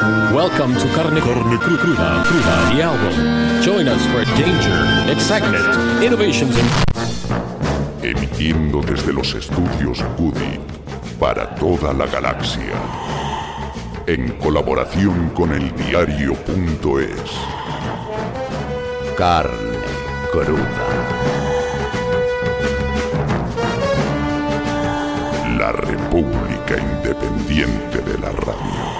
Welcome to Carne, Carne Cru- Cruda, Cruda, the album. Join us for danger, excitement, innovations, and Emitiendo desde los estudios Cudi para toda la galaxia. En colaboración con el diario.es. Carne cruda. La República Independiente de la Radio.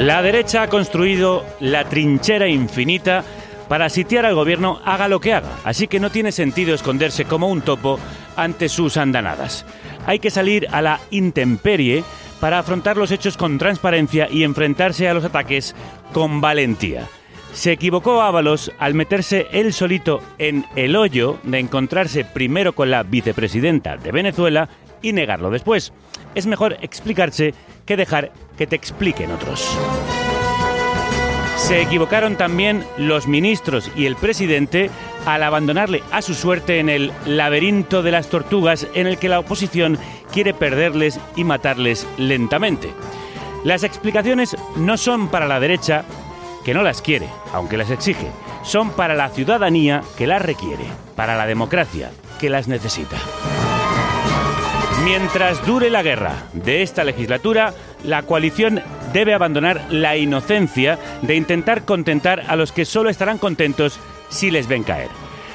La derecha ha construido la trinchera infinita para sitiar al gobierno haga lo que haga, así que no tiene sentido esconderse como un topo ante sus andanadas. Hay que salir a la intemperie para afrontar los hechos con transparencia y enfrentarse a los ataques con valentía. Se equivocó Ábalos al meterse él solito en el hoyo de encontrarse primero con la vicepresidenta de Venezuela y negarlo después. Es mejor explicarse que dejar que te expliquen otros. Se equivocaron también los ministros y el presidente al abandonarle a su suerte en el laberinto de las tortugas en el que la oposición quiere perderles y matarles lentamente. Las explicaciones no son para la derecha, que no las quiere, aunque las exige, son para la ciudadanía que las requiere, para la democracia que las necesita. Mientras dure la guerra de esta legislatura, la coalición debe abandonar la inocencia de intentar contentar a los que solo estarán contentos si les ven caer.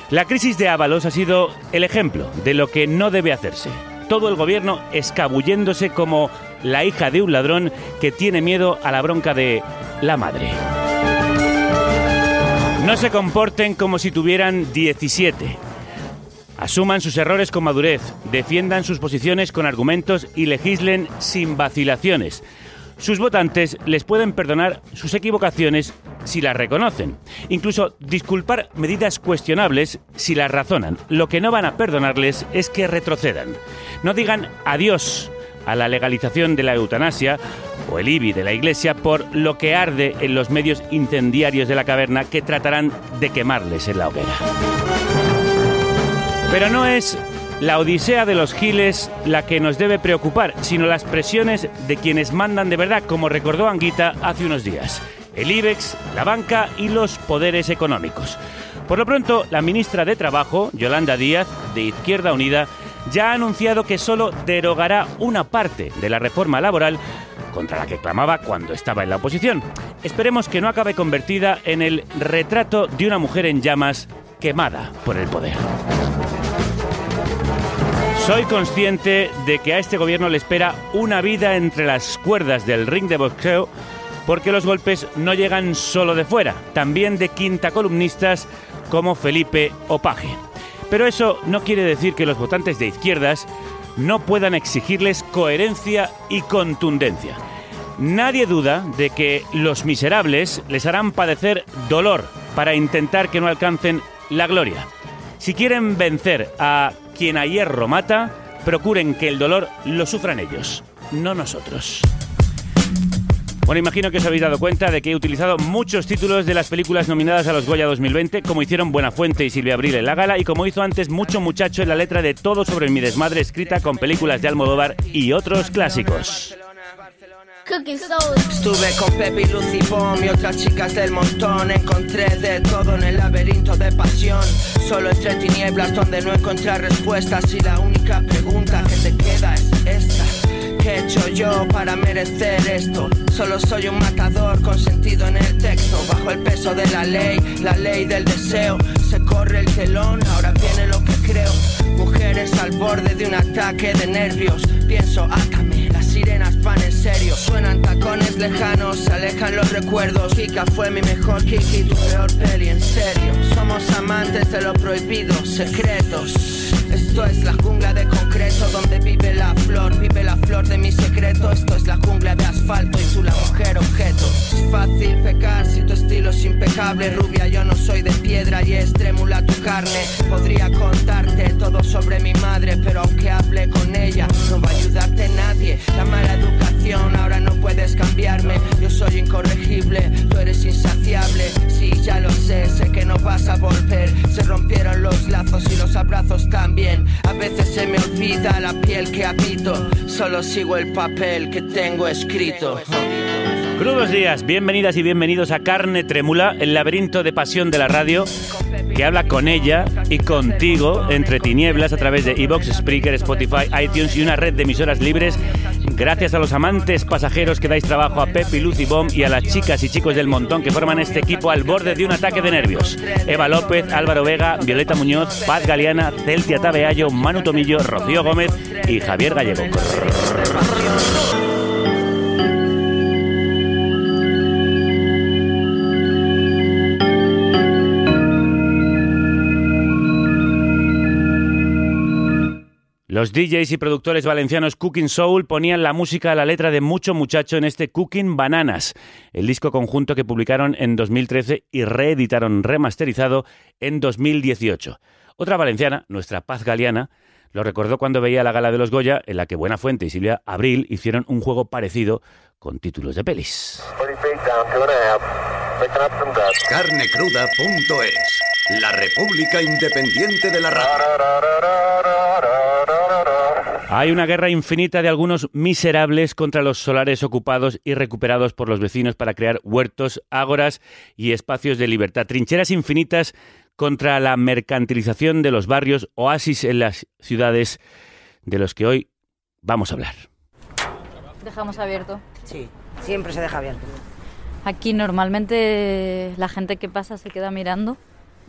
La crisis de Ábalos ha sido el ejemplo de lo que no debe hacerse. Todo el gobierno escabulléndose como la hija de un ladrón que tiene miedo a la bronca de la madre. No se comporten como si tuvieran 17. Asuman sus errores con madurez, defiendan sus posiciones con argumentos y legislen sin vacilaciones. Sus votantes les pueden perdonar sus equivocaciones si las reconocen. Incluso disculpar medidas cuestionables si las razonan. Lo que no van a perdonarles es que retrocedan. No digan adiós a la legalización de la eutanasia o el IBI de la Iglesia por lo que arde en los medios incendiarios de la caverna que tratarán de quemarles en la hoguera. Pero no es la odisea de los giles la que nos debe preocupar, sino las presiones de quienes mandan de verdad, como recordó Anguita hace unos días. El IBEX, la banca y los poderes económicos. Por lo pronto, la ministra de Trabajo, Yolanda Díaz, de Izquierda Unida, ya ha anunciado que solo derogará una parte de la reforma laboral contra la que clamaba cuando estaba en la oposición. Esperemos que no acabe convertida en el retrato de una mujer en llamas quemada por el poder. Soy consciente de que a este gobierno le espera una vida entre las cuerdas del ring de boxeo porque los golpes no llegan solo de fuera, también de quinta columnistas como Felipe Opaje. Pero eso no quiere decir que los votantes de izquierdas no puedan exigirles coherencia y contundencia. Nadie duda de que los miserables les harán padecer dolor para intentar que no alcancen la gloria. Si quieren vencer a quien a hierro mata, procuren que el dolor lo sufran ellos, no nosotros. Bueno, imagino que os habéis dado cuenta de que he utilizado muchos títulos de las películas nominadas a los Goya 2020, como hicieron Buenafuente y Silvia Abril en la gala, y como hizo antes Mucho Muchacho en la letra de Todo sobre mi desmadre, escrita con películas de Almodóvar y otros clásicos. Estuve con Pepe y Lucy Pom y otras chicas del montón. Encontré de todo en el laberinto de pasión. Solo entre tinieblas donde no encontré respuestas. Y la única pregunta que te queda es esta. ¿Qué he hecho yo para merecer esto? Solo soy un matador con sentido en el texto. Bajo el peso de la ley, la ley del deseo. Se corre el telón, ahora viene lo que creo. Mujeres al borde de un ataque de nervios. Pienso, átame, sirenas. Suenan tacones lejanos, se alejan los recuerdos. Kika fue mi mejor Kiki, tu peor peli, en serio. Somos amantes de lo prohibido, secretos. Esto es la jungla de concreto donde vive la flor, vive la flor de mi secreto. Esto es la jungla de asfalto y tú la mujer objeto. Es fácil pecar si tu estilo es impecable, rubia. Yo no soy de piedra y estremula tu carne. Podría contarte todo sobre mi madre, pero aunque hable con ella, no va a ayudarte nadie. La mala educación ahora no puedes cambiarme. Yo soy incorregible, tú eres insaciable. Sí, ya lo sé, sé que no vas a volver. Se rompieron los lazos y los abrazos también. A veces se me olvida la piel que habito. Solo sigo el papel que tengo escrito. Crudos días, bienvenidas y bienvenidos a Carne Trémula, el laberinto de pasión de la radio que habla con ella y contigo entre tinieblas a través de Evox, Spreaker, Spotify, iTunes y una red de emisoras libres. Gracias a los amantes pasajeros que dais trabajo a Pepi, Lucy Bomb y a las chicas y chicos del montón que forman este equipo al borde de un ataque de nervios. Eva López, Álvaro Vega, Violeta Muñoz, Paz Galeana, Celtia Tabeallo, Manu Tomillo, Rocío Gómez y Javier Gallego. Los DJs y productores valencianos Cooking Soul ponían la música a la letra de mucho muchacho en este Cooking Bananas, el disco conjunto que publicaron en 2013 y reeditaron remasterizado en 2018. Otra valenciana, nuestra Paz Galeana, lo recordó cuando veía la gala de los Goya, en la que Buena Fuente y Silvia Abril hicieron un juego parecido con títulos de pelis. Carnecruda.es La República Independiente de la Radio. Hay una guerra infinita de algunos miserables contra los solares ocupados y recuperados por los vecinos para crear huertos, ágoras y espacios de libertad. Trincheras infinitas contra la mercantilización de los barrios, oasis en las ciudades de los que hoy vamos a hablar. Dejamos abierto. Sí, siempre se deja abierto. Aquí normalmente la gente que pasa se queda mirando.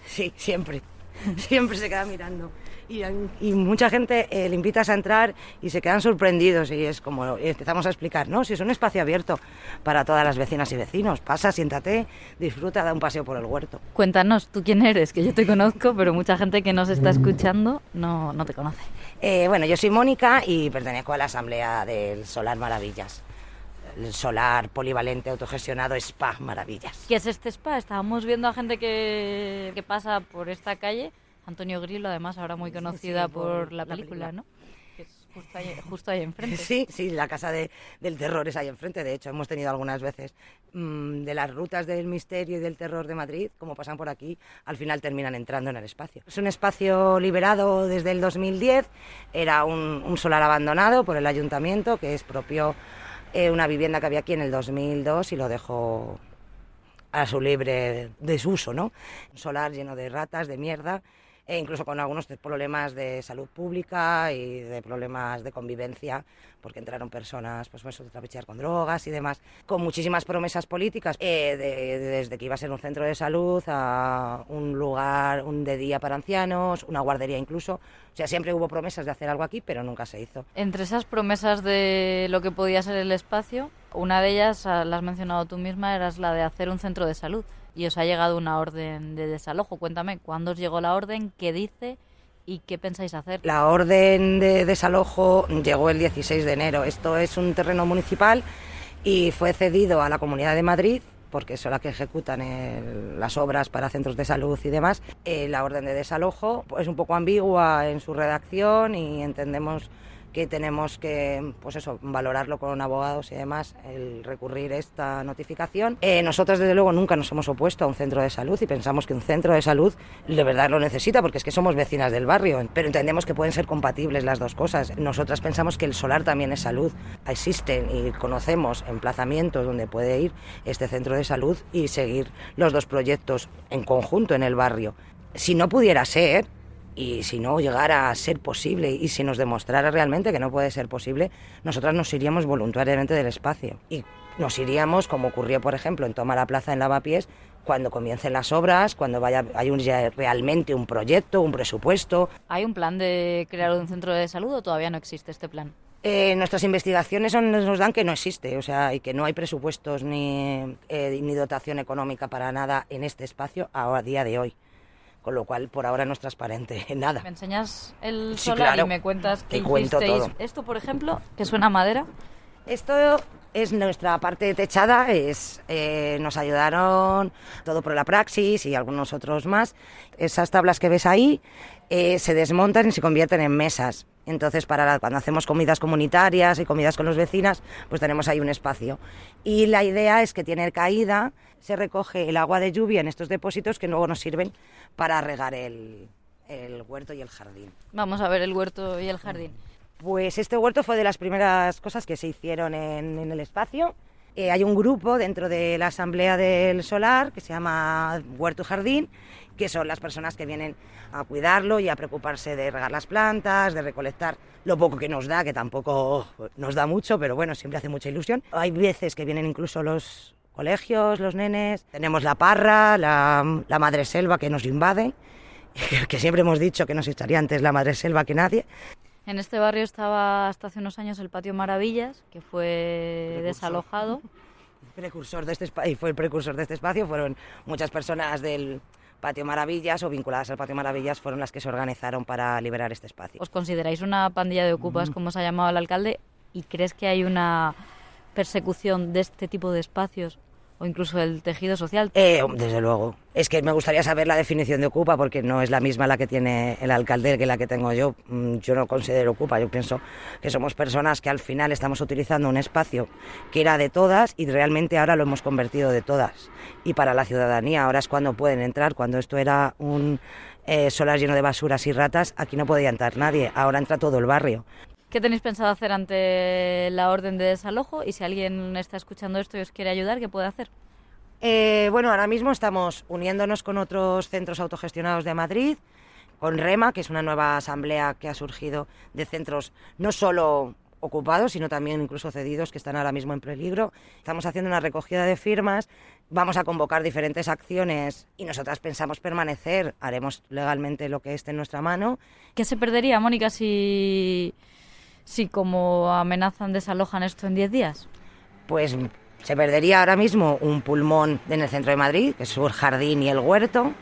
Sí, siempre. Siempre se queda mirando. Y, y mucha gente eh, le invitas a entrar y se quedan sorprendidos y es como y empezamos a explicar, no, si es un espacio abierto para todas las vecinas y vecinos, pasa, siéntate, disfruta, da un paseo por el huerto. Cuéntanos, ¿tú quién eres? Que yo te conozco, pero mucha gente que nos está escuchando no, no te conoce. Eh, bueno, yo soy Mónica y pertenezco a la Asamblea del Solar Maravillas. El solar polivalente autogestionado Spa Maravillas. ¿Qué es este spa? Estábamos viendo a gente que, que pasa por esta calle. Antonio Grillo, además, ahora muy conocida sí, por, por la la película. ¿no? Que es justo ahí, justo ahí enfrente. Sí, sí, la casa de- del terror es ahí enfrente. De hecho, hemos tenido algunas veces mm, de las rutas del misterio y del terror de Madrid, como pasan por aquí, al final terminan entrando en el espacio. Es un espacio liberado desde el 2010. Era un, un solar abandonado por el ayuntamiento, que es propio eh, una vivienda que había aquí en el 2002 y lo dejó a su libre desuso, ¿no? Un solar lleno de ratas, de mierda, e incluso con algunos problemas de salud pública y de problemas de convivencia, porque entraron personas, pues eso, de trapichear con drogas y demás, con muchísimas promesas políticas, eh, de- de- desde que iba a ser un centro de salud a un lugar un de día para ancianos, una guardería incluso. O sea, siempre hubo promesas de hacer algo aquí, pero nunca se hizo. Entre esas promesas de lo que podía ser el espacio, una de ellas, ah, la has mencionado tú misma, era la de hacer un centro de salud. Y os ha llegado una orden de desalojo. Cuéntame, ¿cuándo os llegó la orden? ¿Qué dice? ¿Y qué pensáis hacer? La orden de desalojo llegó el 16 de enero. Esto es un terreno municipal y fue cedido a la Comunidad de Madrid porque son las que ejecutan las obras para centros de salud y demás. Eh, la orden de desalojo pues, es un poco ambigua en su redacción y entendemos que tenemos que pues eso, valorarlo con abogados y demás, el recurrir esta notificación. Eh, nosotros, desde luego, nunca nos hemos opuesto a un centro de salud y pensamos que un centro de salud de verdad lo necesita, porque es que somos vecinas del barrio, pero entendemos que pueden ser compatibles las dos cosas. Nosotras pensamos que el solar también es salud. Existen y conocemos emplazamientos donde puede ir este centro de salud y seguir los dos proyectos en conjunto en el barrio. Si no pudiera ser, y si no llegara a ser posible y si nos demostrara realmente que no puede ser posible, nosotras nos iríamos voluntariamente del espacio. Y nos iríamos, como ocurrió, por ejemplo, en Toma la Plaza en Lavapiés, cuando comiencen las obras, cuando vaya, hay un, ya realmente un proyecto, un presupuesto. ¿Hay un plan de crear un centro de salud o todavía no existe este plan? Eh, nuestras investigaciones son- nos dan que no existe, o sea, y que no hay presupuestos ni, eh, ni dotación económica para nada en este espacio a, a día de hoy. Con lo cual, por ahora no es transparente nada. ¿Me enseñas el Sí, solar claro. y me cuentas cuento hicisteis todo. esto, por ejemplo, que suena a madera? Esto es nuestra parte techada, es, eh, nos ayudaron todo por la praxis y algunos otros más. Esas tablas que ves ahí eh, se desmontan y se convierten en mesas. Entonces, para cuando hacemos comidas comunitarias y comidas con los vecinas, pues tenemos ahí un espacio. Y la idea es que tiene caída, se recoge el agua de lluvia en estos depósitos que luego nos sirven para regar el, el huerto y el jardín. Vamos a ver el huerto y el jardín. Pues este huerto fue de las primeras cosas que se hicieron en, el espacio. Eh, hay un grupo dentro de la Asamblea del Solar que se llama Huerto y Jardín, que son las personas que vienen a cuidarlo y a preocuparse de regar las plantas, de recolectar lo poco que nos da, que tampoco nos da mucho, pero bueno, siempre hace mucha ilusión. Hay veces que vienen incluso los colegios, los nenes, tenemos la parra, la, la madre selva que nos invade, que siempre hemos dicho que nos echaría antes la madre selva que nadie. En este barrio estaba hasta hace unos años el Patio Maravillas, que fue desalojado. Precursor de este y fue el precursor de este espacio, fueron muchas personas del Patio Maravillas o vinculadas al Patio Maravillas fueron las que se organizaron para liberar este espacio. ¿Os consideráis una pandilla de ocupas, como se ha llamado el alcalde? ¿Y crees que hay una persecución de este tipo de espacios o incluso el tejido social? Eh, desde luego. Es que me gustaría saber la definición de ocupa porque no es la misma la que tiene el alcalde que la que tengo yo. Mm, yo no considero ocupa, yo pienso que somos personas que al final estamos utilizando un espacio que era de todas y realmente ahora lo hemos convertido de todas. Y para la ciudadanía ahora es cuando pueden entrar, cuando esto era un eh, solar lleno de basuras y ratas, aquí no podía entrar nadie, ahora entra todo el barrio. ¿Qué tenéis pensado hacer ante la orden de desalojo? Y si alguien está escuchando esto y os quiere ayudar, ¿qué puede hacer? Eh, bueno, ahora mismo estamos uniéndonos con otros centros autogestionados de Madrid, con REMA, que es una nueva asamblea que ha surgido de centros no solo ocupados, sino también incluso cedidos que están ahora mismo en peligro. Estamos haciendo una recogida de firmas, vamos a convocar diferentes acciones y nosotras pensamos permanecer, haremos legalmente lo que esté en nuestra mano. ¿Qué se perdería, Mónica, si si como amenazan desalojan esto en 10 días? Pues se perdería ahora mismo un pulmón en el centro de Madrid, que es el jardín y el huerto.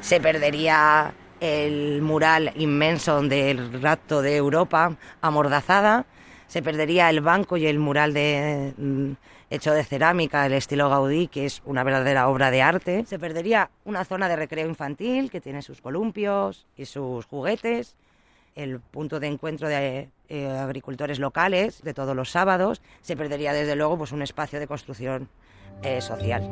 Se perdería el mural inmenso del rapto de Europa amordazada. Se perdería el banco y el mural de, mm, hecho de cerámica, el estilo Gaudí, que es una verdadera obra de arte. Se perdería una zona de recreo infantil que tiene sus columpios y sus juguetes el punto de encuentro de eh, agricultores locales de todos los sábados, se perdería desde luego pues, un espacio de construcción eh, social.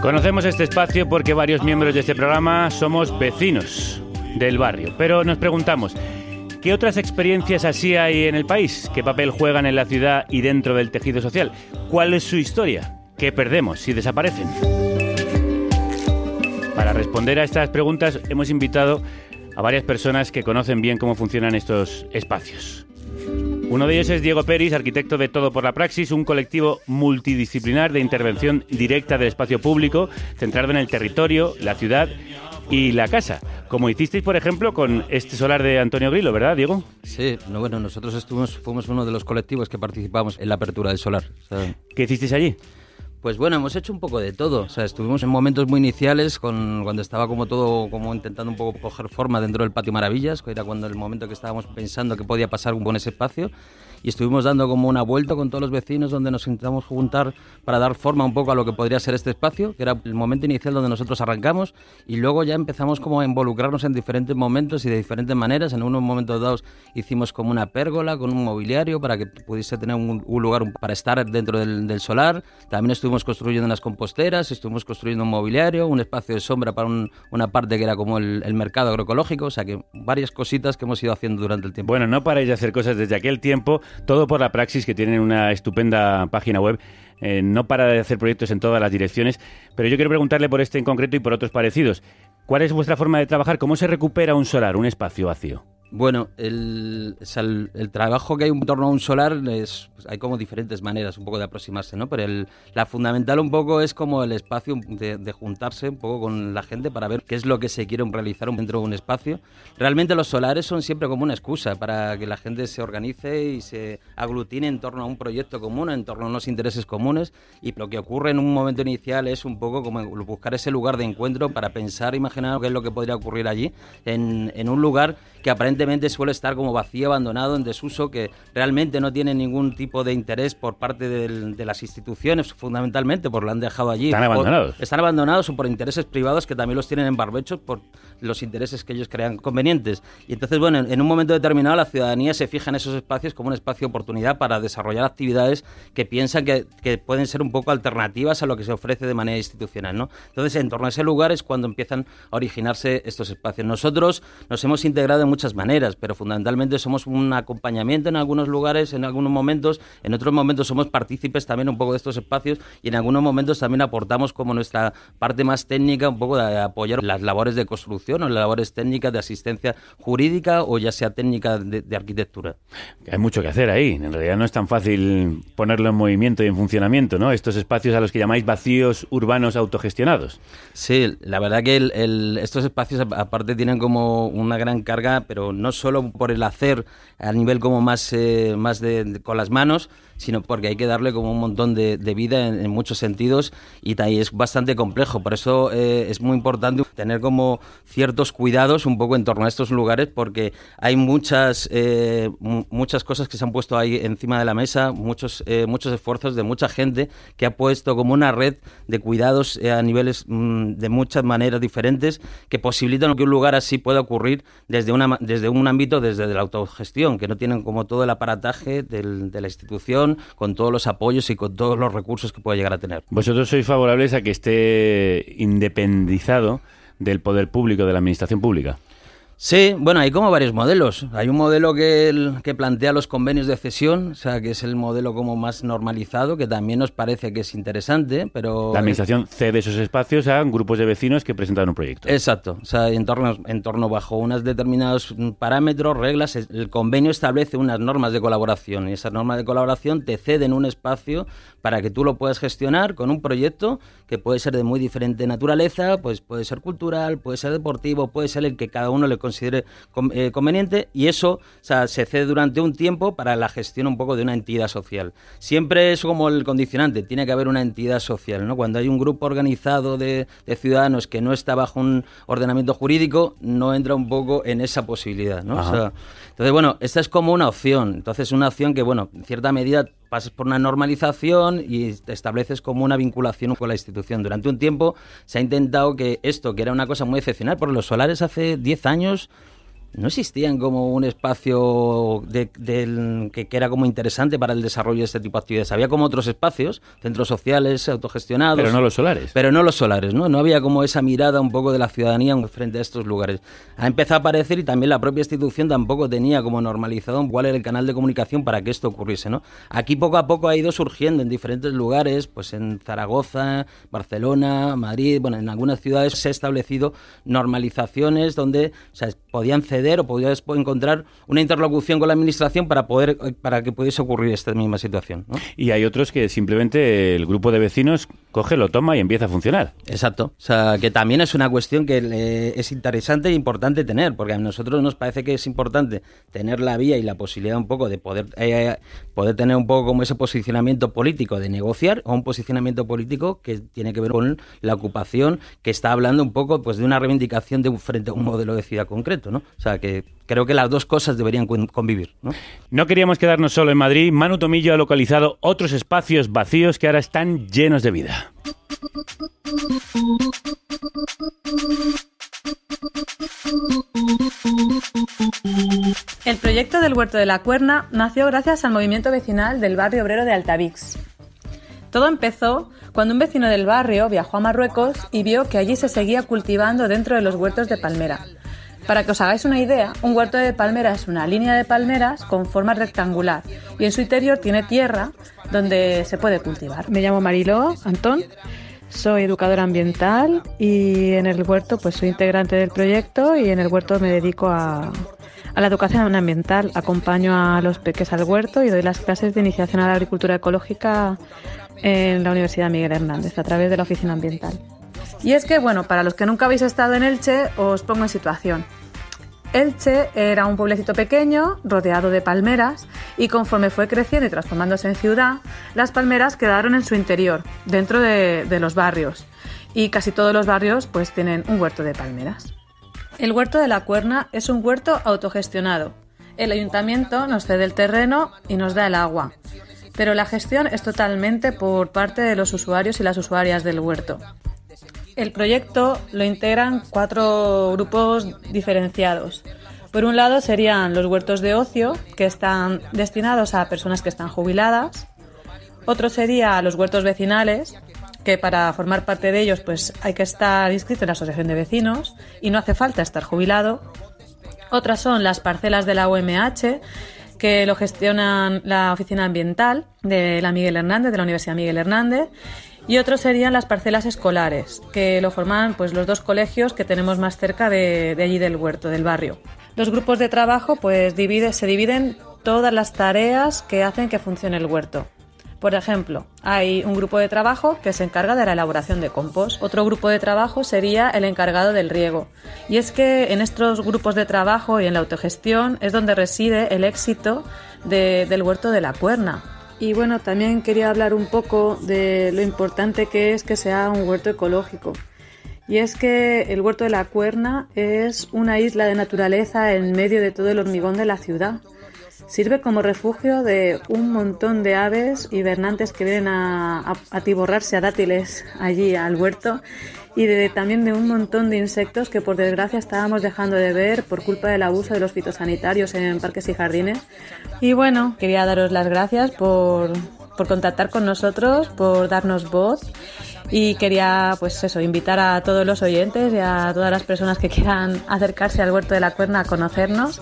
Conocemos este espacio porque varios miembros de este programa somos vecinos del barrio, pero nos preguntamos, ¿qué otras experiencias así hay en el país? ¿Qué papel juegan en la ciudad y dentro del tejido social? ¿Cuál es su historia? ¿Qué perdemos si desaparecen? Para responder a estas preguntas hemos invitado a varias personas que conocen bien cómo funcionan estos espacios. Uno de ellos es Diego Peris, arquitecto de Todo por la Praxis, un colectivo multidisciplinar de intervención directa del espacio público, centrado en el territorio, la ciudad y la casa, como hicisteis, por ejemplo, con este solar de Antonio Grillo, ¿verdad, Diego? Sí, no, bueno, nosotros estuvimos, fuimos uno de los colectivos que participamos en la apertura del solar. o sea, ¿Qué hicisteis allí? Pues bueno, hemos hecho un poco de todo. O sea, estuvimos en momentos muy iniciales, con, cuando estaba como todo, como intentando un poco coger forma dentro del Patio Maravillas, que era cuando el momento que estábamos pensando que podía pasar buen ese espacio. Y estuvimos dando como una vuelta con todos los vecinos, donde nos intentamos juntar para dar forma un poco a lo que podría ser este espacio, que era el momento inicial donde nosotros arrancamos. Y luego ya empezamos como a involucrarnos en diferentes momentos y de diferentes maneras. En unos momentos dados hicimos como una pérgola con un mobiliario para que pudiese tener un, un lugar para estar dentro del, del solar. También estuvimos construyendo unas composteras, estuvimos construyendo un mobiliario, un espacio de sombra para un- una parte que era como el, el mercado agroecológico, o sea que varias cositas que hemos ido haciendo durante el tiempo. Bueno, no paráis de hacer cosas desde aquel tiempo, todo por la Praxis, que tienen una estupenda página web. Eh, no para de hacer proyectos en todas las direcciones, pero yo quiero preguntarle por este en concreto y por otros parecidos. ¿Cuál es vuestra forma de trabajar? ¿Cómo se recupera un solar, un espacio vacío? Bueno, el, el- trabajo que hay en torno a un solar es, pues, hay como diferentes maneras un poco de aproximarse, ¿no? Pero el- la fundamental un poco es como el espacio de, juntarse un poco con la gente para ver qué es lo que se quiere realizar dentro de un espacio. Realmente los solares son siempre como una excusa para que la gente se organice y se aglutine en torno a un proyecto común, en torno a unos intereses comunes y lo que ocurre en un momento inicial es un poco como buscar ese lugar de encuentro para pensar, imaginar qué es lo que podría ocurrir allí en un lugar que aparentemente suele estar como vacío, abandonado, en desuso, que realmente no tiene ningún tipo de interés por parte del- de las instituciones, fundamentalmente, porque lo han dejado allí. Están Por- abandonados. están abandonados o por intereses privados que también los tienen en barbechos por los intereses que ellos crean convenientes. Y entonces, bueno, en, un momento determinado la ciudadanía se fija en esos espacios como un espacio de oportunidad para desarrollar actividades que piensan que, que pueden ser un poco alternativas a lo que se ofrece de manera institucional, ¿no? Entonces, en torno a ese lugar es cuando empiezan a originarse estos espacios. Nosotros nos hemos integrado de muchas maneras, pero fundamentalmente somos un acompañamiento en algunos lugares, en algunos momentos, en otros momentos somos partícipes también un poco de estos espacios y en algunos momentos también aportamos como nuestra parte más técnica, un poco de apoyar las labores de construcción o las labores técnicas de asistencia jurídica o ya sea técnica de, de arquitectura. Hay mucho que hacer ahí. En realidad no es tan fácil ponerlo en movimiento y en funcionamiento, ¿no? Estos espacios a los que llamáis vacíos urbanos autogestionados. Sí, la verdad que el- el- estos espacios aparte tienen como una gran carga, pero no solo por el hacer a nivel como más, eh, más de, de- con las manos, sino porque hay que darle como un montón de, de vida en, en muchos sentidos y es bastante complejo. Por eso eh, es muy importante tener como ciertos cuidados un poco en torno a estos lugares porque hay muchas, eh, mu- muchas cosas que se han puesto ahí encima de la mesa, muchos, eh, muchos esfuerzos de mucha gente que ha puesto como una red de cuidados eh, a niveles mm, de muchas maneras diferentes que posibilitan que un lugar así pueda ocurrir desde, una, desde un ámbito, desde la autogestión, que no tienen como todo el aparataje del- de la institución, con todos los apoyos y con todos los recursos que pueda llegar a tener. Vosotros sois favorables a que esté independizado del poder público, de la administración pública. Sí, bueno, hay como varios modelos. Hay un modelo que, el- que plantea los convenios de cesión, o sea, que es el modelo como más normalizado, que también nos parece que es interesante, pero... La administración cede esos espacios a grupos de vecinos que presentan un proyecto. Exacto, o sea, en torno, en torno bajo unos determinados parámetros, reglas, el convenio establece unas normas de colaboración y esas normas de colaboración te ceden un espacio para que tú lo puedas gestionar con un proyecto que puede ser de muy diferente naturaleza, pues puede ser cultural, puede ser deportivo, puede ser el que cada uno le considere con- eh, conveniente y eso o sea, se cede durante un tiempo para la gestión un poco de una entidad social. Siempre es como el condicionante, tiene que haber una entidad social, ¿no? Cuando hay un grupo organizado de, de ciudadanos que no está bajo un ordenamiento jurídico, no entra un poco en esa posibilidad, ¿no? O sea, entonces, bueno, esta es como una opción. Entonces, una opción que, bueno, en cierta medida pasas por una normalización y te estableces como una vinculación con la institución. Durante un tiempo se ha intentado que esto, que era una cosa muy excepcional, porque los solares hace 10 años no existían como un espacio de- del- que, que era como interesante para el desarrollo de este tipo de actividades. Había como otros espacios, centros sociales, autogestionados. Pero no los solares. Pero no los solares, ¿no? No había como esa mirada un poco de la ciudadanía frente a estos lugares. Ha empezado a aparecer y también la propia institución tampoco tenía como normalizado cuál era el canal de comunicación para que esto ocurriese, ¿no? Aquí poco a poco ha ido surgiendo en diferentes lugares, pues en Zaragoza, Barcelona, Madrid, bueno, en algunas ciudades se ha establecido normalizaciones donde o sea, podían ceder o podías encontrar una interlocución con la administración para poder para que pudiese ocurrir esta misma situación, ¿no? Y hay otros que simplemente el grupo de vecinos coge, lo toma y empieza a funcionar. Exacto. O sea, que también es una cuestión que es interesante e importante tener, porque a nosotros nos parece que es importante tener la vía y la posibilidad un poco de poder, eh, poder tener un poco como ese posicionamiento político de negociar o un posicionamiento político que tiene que ver con la ocupación, que está hablando un poco pues de una reivindicación de un frente a un modelo de ciudad concreto, ¿no? O sea, que creo que las dos cosas deberían con- convivir, ¿no? No queríamos quedarnos solo en Madrid. Manu Tomillo ha localizado otros espacios vacíos que ahora están llenos de vida. El proyecto del Huerto de la Cuerna nació gracias al movimiento vecinal del barrio obrero de Altavix. Todo empezó cuando un vecino del barrio viajó a Marruecos y vio que allí se seguía cultivando dentro de los huertos de palmera. Para que os hagáis una idea, un huerto de palmera es una línea de palmeras con forma rectangular y en su interior tiene tierra donde se puede cultivar. Me llamo Mariló Antón, soy educadora ambiental y en el huerto pues soy integrante del proyecto y en el huerto me dedico a, a la educación ambiental. Acompaño a los peques al huerto y doy las clases de iniciación a la agricultura ecológica en la Universidad Miguel Hernández a través de la oficina ambiental. Y es que, bueno, para los que nunca habéis estado en Elche, os pongo en situación. Elche era un pueblecito pequeño, rodeado de palmeras, y conforme fue creciendo y transformándose en ciudad, las palmeras quedaron en su interior, dentro de, los barrios. Y casi todos los barrios pues tienen un huerto de palmeras. El huerto de la Cuerna es un huerto autogestionado. El ayuntamiento nos cede el terreno y nos da el agua, pero la gestión es totalmente por parte de los usuarios y las usuarias del huerto. El proyecto lo integran cuatro grupos diferenciados. Por un lado serían los huertos de ocio, que están destinados a personas que están jubiladas. Otro sería los huertos vecinales, que para formar parte de ellos pues hay que estar inscrito en la asociación de vecinos y no hace falta estar jubilado. Otras son las parcelas de la UMH, que lo gestionan la oficina ambiental de la Miguel Hernández, de la Universidad Miguel Hernández, y otros serían las parcelas escolares, que lo forman pues, los dos colegios que tenemos más cerca de, allí del huerto, del barrio. Los grupos de trabajo pues, se dividen todas las tareas que hacen que funcione el huerto. Por ejemplo, hay un grupo de trabajo que se encarga de la elaboración de compost. Otro grupo de trabajo sería el encargado del riego. Y es que en estos grupos de trabajo y en la autogestión es donde reside el éxito de, del huerto de la cuerna. Y bueno, también quería hablar un poco de lo importante que es que sea un huerto ecológico. Y es que el huerto de la cuerna es una isla de naturaleza en medio de todo el hormigón de la ciudad. Sirve como refugio de un montón de aves hibernantes que vienen a, a, atiborrarse a dátiles allí al huerto y también de un montón de insectos que por desgracia estábamos dejando de ver por culpa del abuso de los fitosanitarios en parques y jardines. Y bueno, quería daros las gracias por, por contactar con nosotros, por darnos voz y quería pues eso, invitar a todos los oyentes y a todas las personas que quieran acercarse al huerto de la cuerna a conocernos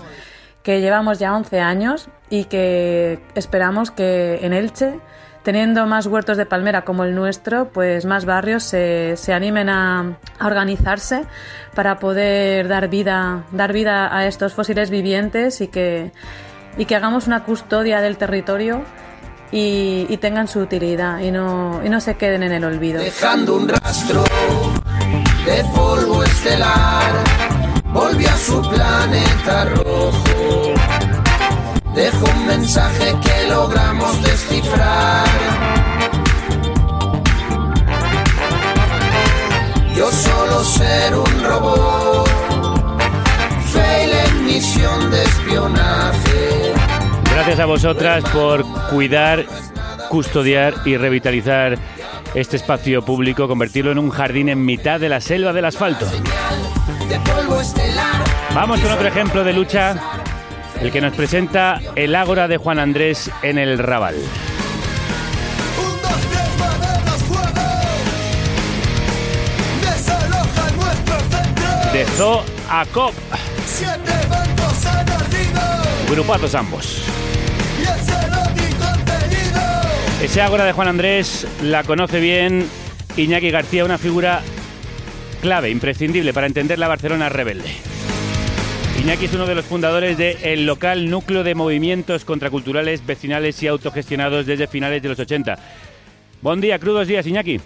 que llevamos ya 11 años y que esperamos que en Elche, teniendo más huertos de palmera como el nuestro, pues más barrios se, se animen a, a, organizarse para poder dar vida, dar vida a estos fósiles vivientes y que, y que hagamos una custodia del territorio y, y tengan su utilidad y no, y no se queden en el olvido. Dejando un rastro de polvo estelar volvió a su planeta rojo. Dejo un mensaje que logramos descifrar. Yo solo ser un robot, fail en misión de espionaje. Gracias a vosotras por cuidar, custodiar y revitalizar este espacio público, convertirlo en un jardín en mitad de la selva del asfalto. Vamos con otro ejemplo de lucha, el que nos presenta el Ágora de Juan Andrés en el Raval. De Zoo a Cop. Grupazos ambos. Ese Ágora de Juan Andrés la conoce bien Iñaki García, una figura clave, imprescindible para entender la Barcelona rebelde. Iñaki es uno de los fundadores del el local núcleo de movimientos contraculturales, vecinales y autogestionados desde finales de los 80. Buen día, crudos días, Iñaki.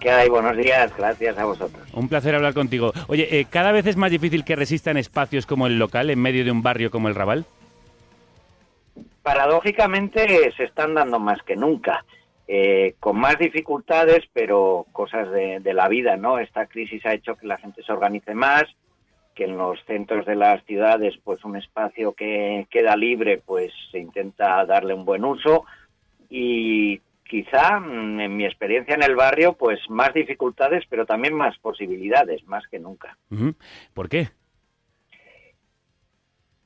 ¿Qué hay? Buenos días, gracias a vosotros. Un placer hablar contigo. Oye, eh, ¿cada vez es más difícil que resistan espacios como el local en medio de un barrio como el Raval? Paradójicamente se están dando más que nunca. Eh, con más dificultades, pero cosas de, de, la vida, ¿no? Esta crisis ha hecho que la gente se organice más, que en los centros de las ciudades, pues un espacio que queda libre, pues se intenta darle un buen uso y quizá, mm, en mi experiencia en el barrio, pues más dificultades, pero también más posibilidades, más que nunca. ¿Por qué?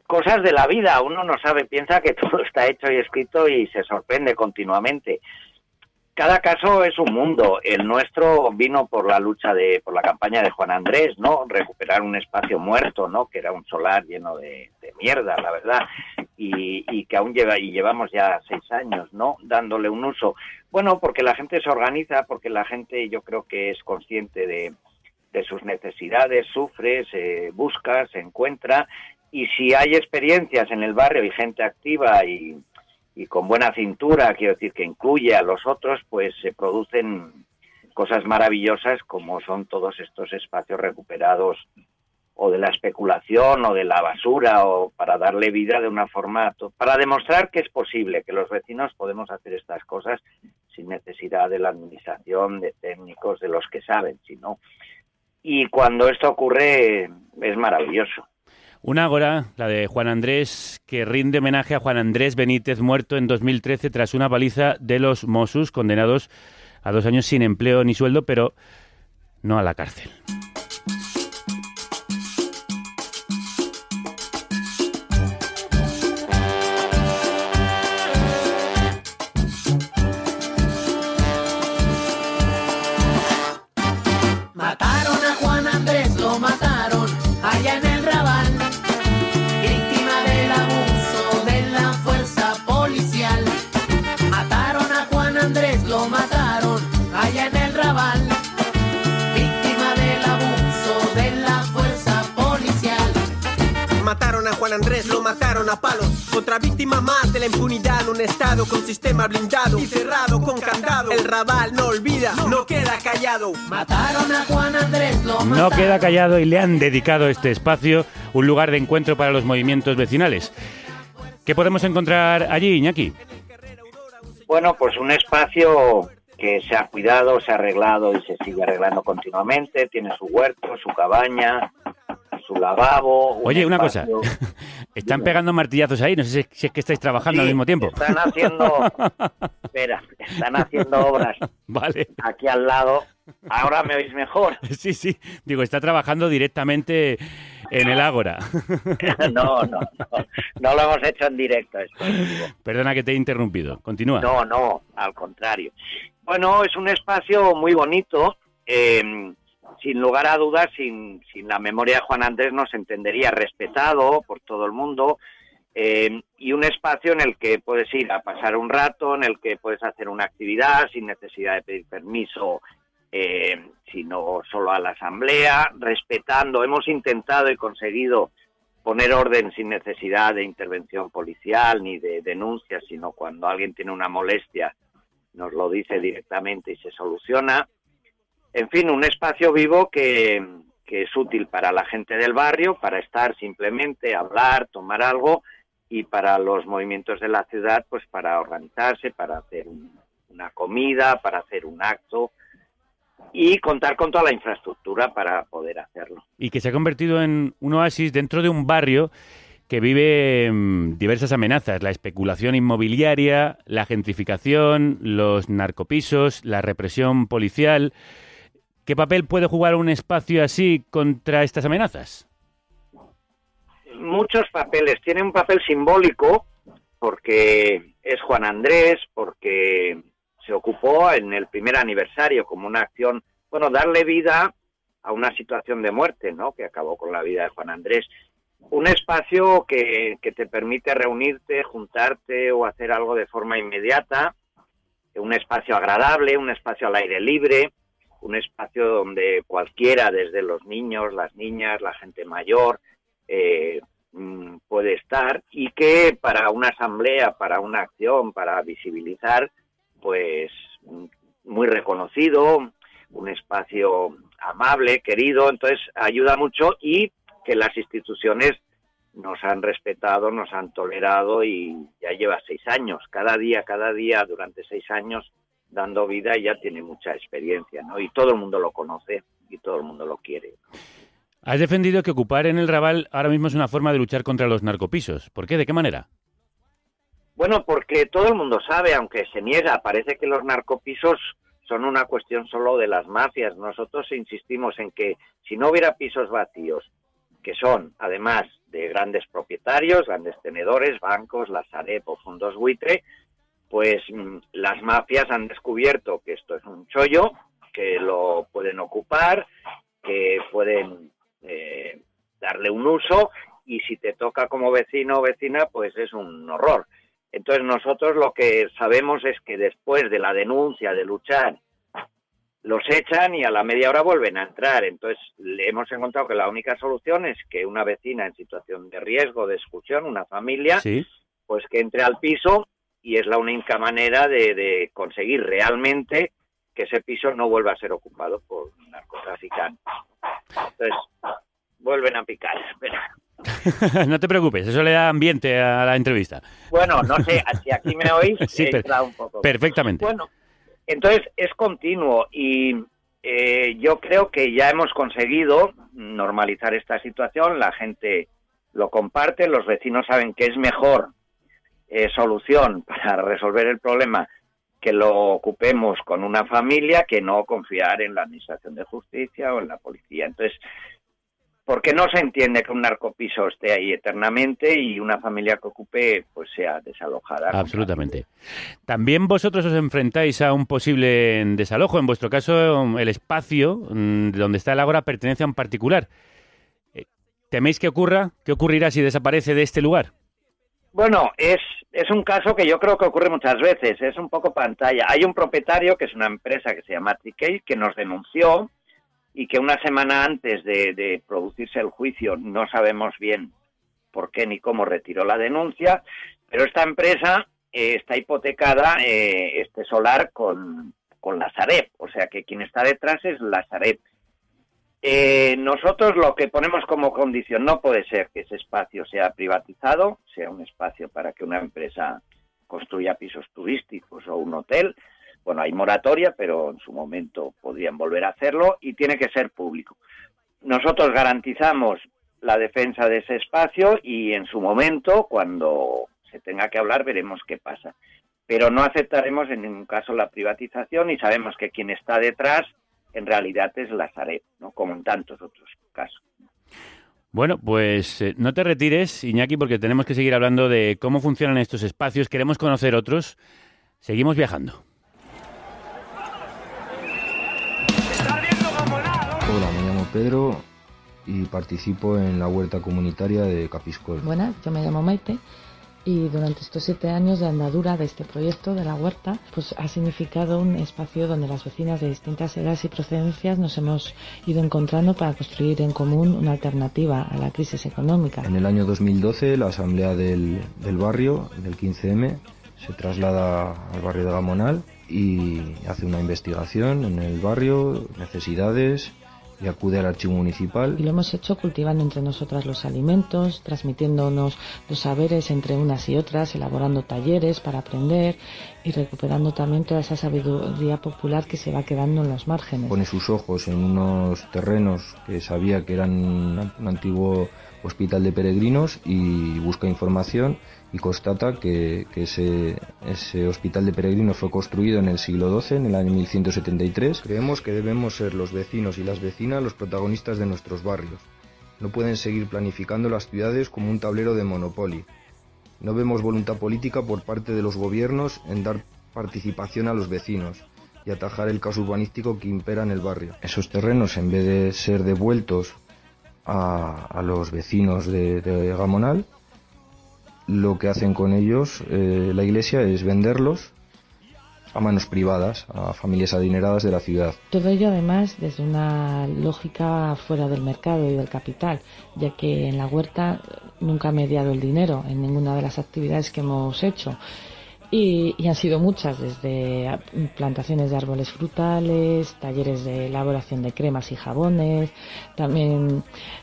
Cosas de la vida, uno no sabe, piensa que todo está hecho y escrito y se sorprende continuamente cada caso es un mundo. El nuestro vino por la lucha de, por la campaña de Juan Andrés, ¿no? Recuperar un espacio muerto, ¿no? Que era un solar lleno de, de mierda, la verdad, y, y, que aún lleva y llevamos ya seis años, ¿no? Dándole un uso. Bueno, porque la gente se organiza, porque la gente, yo creo que es consciente de, de sus necesidades, sufre, se busca, se encuentra Y si hay experiencias en el barrio y gente activa y, y con buena cintura, quiero decir que incluye a los otros, pues se producen cosas maravillosas como son todos estos espacios recuperados o de la especulación o de la basura o para darle vida de una forma para demostrar que es posible que los vecinos podemos hacer estas cosas sin necesidad de la administración de técnicos de los que saben sino y cuando esto ocurre es maravilloso Una ágora, la de Juan Andrés, que rinde homenaje a Juan Andrés Benítez, muerto en 2013 tras una paliza de los Mossos, condenados a dos años sin empleo ni sueldo, pero no a la cárcel. Andrés, lo mataron a palos. Otra víctima más de la impunidad, un estado con sistema blindado y cerrado con candado. El rabal no olvida, no queda callado. Mataron a Juan Andrés, lo No queda callado y le han dedicado este espacio, un lugar de encuentro para los movimientos vecinales. ¿Qué podemos encontrar allí, Iñaki? Bueno, pues un espacio que se ha cuidado, se ha arreglado y se sigue arreglando continuamente. Tiene su huerto, su cabaña, su lavabo. un Oye, una cosa. Están pegando martillazos ahí, no sé si- es que estáis trabajando al mismo tiempo. Están haciendo. Espera, están haciendo obras Vale. aquí al lado. Ahora me oís mejor. Sí, sí. Digo, está trabajando directamente en el Ágora. No, no, no. No lo hemos hecho en directo esto. Perdona que te he interrumpido. Continúa. No, no, al contrario. Bueno, es un espacio muy bonito. eh, sin lugar a dudas, sin, sin la memoria de Juan Andrés no se entendería respetado por todo el mundo. eh, y un espacio en el que puedes ir a pasar un rato, en el que puedes hacer una actividad sin necesidad de pedir permiso, eh, sino solo a la asamblea, respetando. Hemos intentado y conseguido poner orden sin necesidad de intervención policial ni de denuncia, sino cuando alguien tiene una molestia nos lo dice directamente y se soluciona. En fin, un espacio vivo que, es útil para la gente del barrio, para estar simplemente, hablar, tomar algo y para los movimientos de la ciudad, pues para organizarse, para hacer un- una comida, para hacer un acto y contar con toda la infraestructura para poder hacerlo. Y que se ha convertido en un oasis dentro de un barrio que vive mm, diversas amenazas, la especulación inmobiliaria, la gentrificación, los narcopisos, la represión policial. ¿Qué papel puede jugar un espacio así contra estas amenazas? muchos papeles. Tiene un papel simbólico porque es Juan Andrés, porque se ocupó en el primer aniversario como una acción, bueno, darle vida a una situación de muerte, ¿no? Que acabó con la vida de Juan Andrés. Un espacio que, que te permite reunirte, juntarte o hacer algo de forma inmediata, un espacio agradable, un espacio al aire libre, un espacio donde cualquiera, desde los niños, las niñas, la gente mayor, eh, mm, puede estar y que para una asamblea, para una acción, para visibilizar, pues muy reconocido, un espacio amable, querido, entonces ayuda mucho y que las instituciones nos han respetado, nos han tolerado y ya lleva seis años, cada día, cada día, durante seis años dando vida y ya tiene mucha experiencia, ¿no? Y todo el mundo lo conoce y todo el mundo lo quiere. Has defendido que ocupar en el Raval ahora mismo es una forma de luchar contra los narcopisos. ¿Por qué? ¿De qué manera? Bueno, porque todo el mundo sabe, aunque se niega, parece que los narcopisos son una cuestión solo de las mafias. Nosotros insistimos en que si no hubiera pisos vacíos, que son además de grandes propietarios, grandes tenedores, bancos, la Sareb o fondos buitre, pues mm, las mafias han descubierto que esto es un chollo, que lo pueden ocupar, que pueden eh, darle un uso y si te toca como vecino o vecina, pues es un horror. Entonces nosotros lo que sabemos es que después de la denuncia, de luchar los echan y a la media hora vuelven a entrar. Entonces, le hemos encontrado que la única solución es que una vecina en situación de riesgo, de exclusión, una familia, Sí. pues que entre al piso y es la única manera de, de conseguir realmente que ese piso no vuelva a ser ocupado por narcotraficantes. Entonces, vuelven a picar. Espera. no te preocupes, eso le da ambiente a la entrevista. Bueno, no sé, si aquí me oís, Sí, he per- un poco. perfectamente. Bueno, entonces es continuo y eh, yo creo que ya hemos conseguido normalizar esta situación, la gente lo comparte, los vecinos saben que es mejor eh, solución para resolver el problema que lo ocupemos con una familia que no confiar en la administración de justicia o en la policía. Entonces, porque no se entiende que un narcopiso esté ahí eternamente y una familia que ocupe pues sea desalojada. Absolutamente. También vosotros os enfrentáis a un posible desalojo. En vuestro caso, el espacio mm, donde está el ágora pertenece a un particular. Eh, ¿Teméis que ocurra? ¿Qué ocurrirá si desaparece de este lugar? Bueno, es, es un caso que yo creo que ocurre muchas veces, es un poco pantalla. Hay un propietario que es una empresa que se llama Trikey que nos denunció y que una semana antes de, de producirse el juicio no sabemos bien por qué ni cómo retiró la denuncia, pero esta empresa eh, está hipotecada, eh, este solar, con, con la Sareb, o sea que quien está detrás es la Sareb. Eh, nosotros lo que ponemos como condición no puede ser que ese espacio sea privatizado, sea un espacio para que una empresa construya pisos turísticos o un hotel. Bueno, hay moratoria, pero en su momento podrían volver a hacerlo y tiene que ser público. Nosotros garantizamos la defensa de ese espacio y en su momento, cuando se tenga que hablar, veremos qué pasa. Pero no aceptaremos en ningún caso la privatización y sabemos que quien está detrás en realidad es la Sareb, ¿no? como en tantos otros casos. Bueno, pues eh, no te retires, Iñaki, porque tenemos que seguir hablando de cómo funcionan estos espacios. Queremos conocer otros. Seguimos viajando. Hola, me llamo Pedro y participo en la huerta comunitaria de Capiscol. Buenas, yo me llamo Maite y durante estos siete años de andadura de este proyecto de la huerta, pues ha significado un espacio donde las vecinas de distintas edades y procedencias nos hemos ido encontrando para construir en común una alternativa a la crisis económica. En el año 2012 la asamblea del, del barrio, del 15M, se traslada al barrio de Gamonal y hace una investigación en el barrio, necesidades y acude al archivo municipal. Y lo hemos hecho cultivando entre nosotras los alimentos, transmitiéndonos los saberes entre unas y otras, elaborando talleres para aprender y recuperando también toda esa sabiduría popular que se va quedando en los márgenes. Pone sus ojos en unos terrenos que sabía que eran un antiguo hospital de peregrinos y busca información y constata que, que ese, ese hospital de peregrinos fue construido en el siglo XII, en el año 1173. Creemos que debemos ser los vecinos y las vecinas los protagonistas de nuestros barrios. No pueden seguir planificando las ciudades como un tablero de Monopoly. No vemos voluntad política por parte de los gobiernos en dar participación a los vecinos y atajar el caos urbanístico que impera en el barrio. Esos terrenos, en vez de ser devueltos a, a los vecinos de, de Gamonal, lo que hacen con ellos eh, la iglesia es venderlos a manos privadas, a familias adineradas de la ciudad. Todo ello además desde una lógica fuera del mercado y del capital, ya que en la huerta nunca ha mediado el dinero en ninguna de las actividades que hemos hecho. Y, y han sido muchas, desde plantaciones de árboles frutales, talleres de elaboración de cremas y jabones. También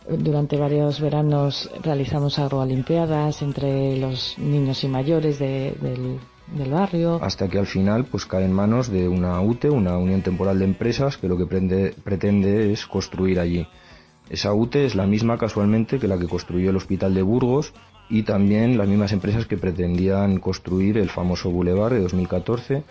durante varios veranos realizamos agroalimpiadas entre los niños y mayores de- del, del barrio. Hasta que al final pues cae en manos de una UTE, una Unión Temporal de Empresas, que lo que prende- pretende es construir allí. Esa UTE es la misma casualmente que la que construyó el Hospital de Burgos y también las mismas empresas que pretendían construir el famoso Boulevard de 2014,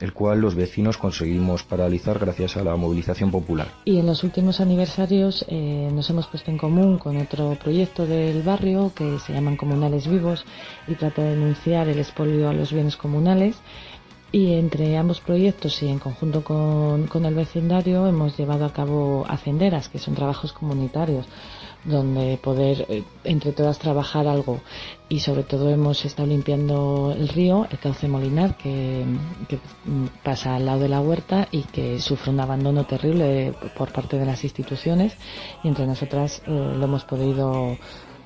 el cual los vecinos conseguimos paralizar gracias a la movilización popular. Y en los últimos aniversarios eh, nos hemos puesto en común con otro proyecto del barrio que se llaman Comunales Vivos y trata de denunciar el expolio a los bienes comunales Y entre ambos proyectos y en conjunto con, con el vecindario hemos llevado a cabo hacenderas, que son trabajos comunitarios donde poder eh, entre todas trabajar algo y sobre todo hemos estado limpiando el río, el cauce Molinar que, pasa al lado de la huerta y que sufre un abandono terrible por parte de las instituciones y entre nosotras eh, lo hemos podido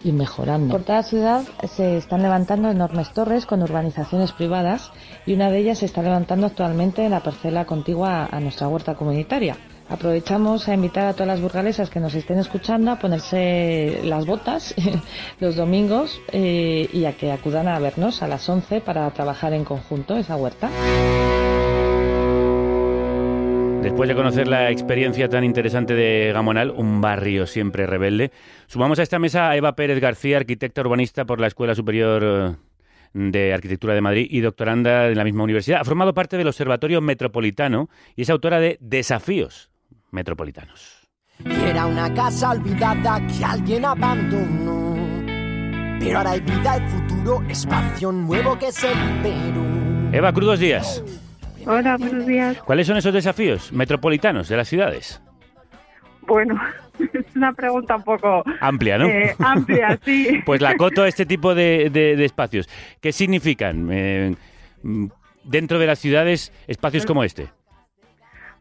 ir mejorando. Por toda la ciudad se están levantando enormes torres con urbanizaciones privadas y una de ellas se está levantando actualmente en la parcela contigua a nuestra huerta comunitaria. Aprovechamos a invitar a todas las burgalesas que nos estén escuchando a ponerse las botas los domingos eh, y a que acudan a vernos a las 11 para trabajar en conjunto esa huerta. Después de conocer la experiencia tan interesante de Gamonal, un barrio siempre rebelde, sumamos a esta mesa a Eva Pérez García, arquitecta urbanista por la Escuela Superior eh, de Arquitectura de Madrid y doctoranda de la misma universidad. Ha formado parte del Observatorio Metropolitano y es autora de Desafíos Metropolitanos. Y era una casa olvidada que alguien abandonó. Pero ahora hay vida, hay futuro, espacio nuevo que es el Perú. Eva, crudos días. Hola, buenos días. ¿Cuáles son esos desafíos metropolitanos de las ciudades? Bueno, es una pregunta un poco Amplia, ¿no? eh, amplia, sí. Pues la acoto a este tipo de, de- de espacios. ¿Qué significan eh, dentro de las ciudades espacios como este?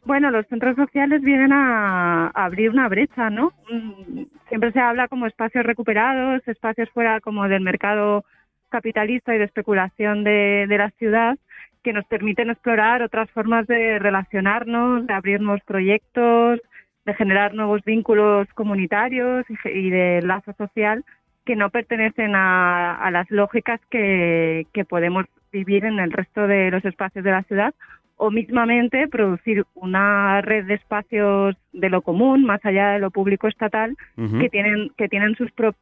Bueno, los centros sociales vienen a, abrir una brecha, ¿no? Mm, Siempre se habla como espacios recuperados, espacios fuera como del mercado capitalista y de especulación de, la ciudad, que nos permiten explorar otras formas de relacionarnos, de abrir nuevos proyectos, de generar nuevos vínculos comunitarios y de lazo social que no pertenecen a, a las lógicas que, que podemos vivir en el resto de los espacios de la ciudad o mismamente producir una red de espacios de lo común, más allá de lo público estatal, que tienen que tienen sus pro-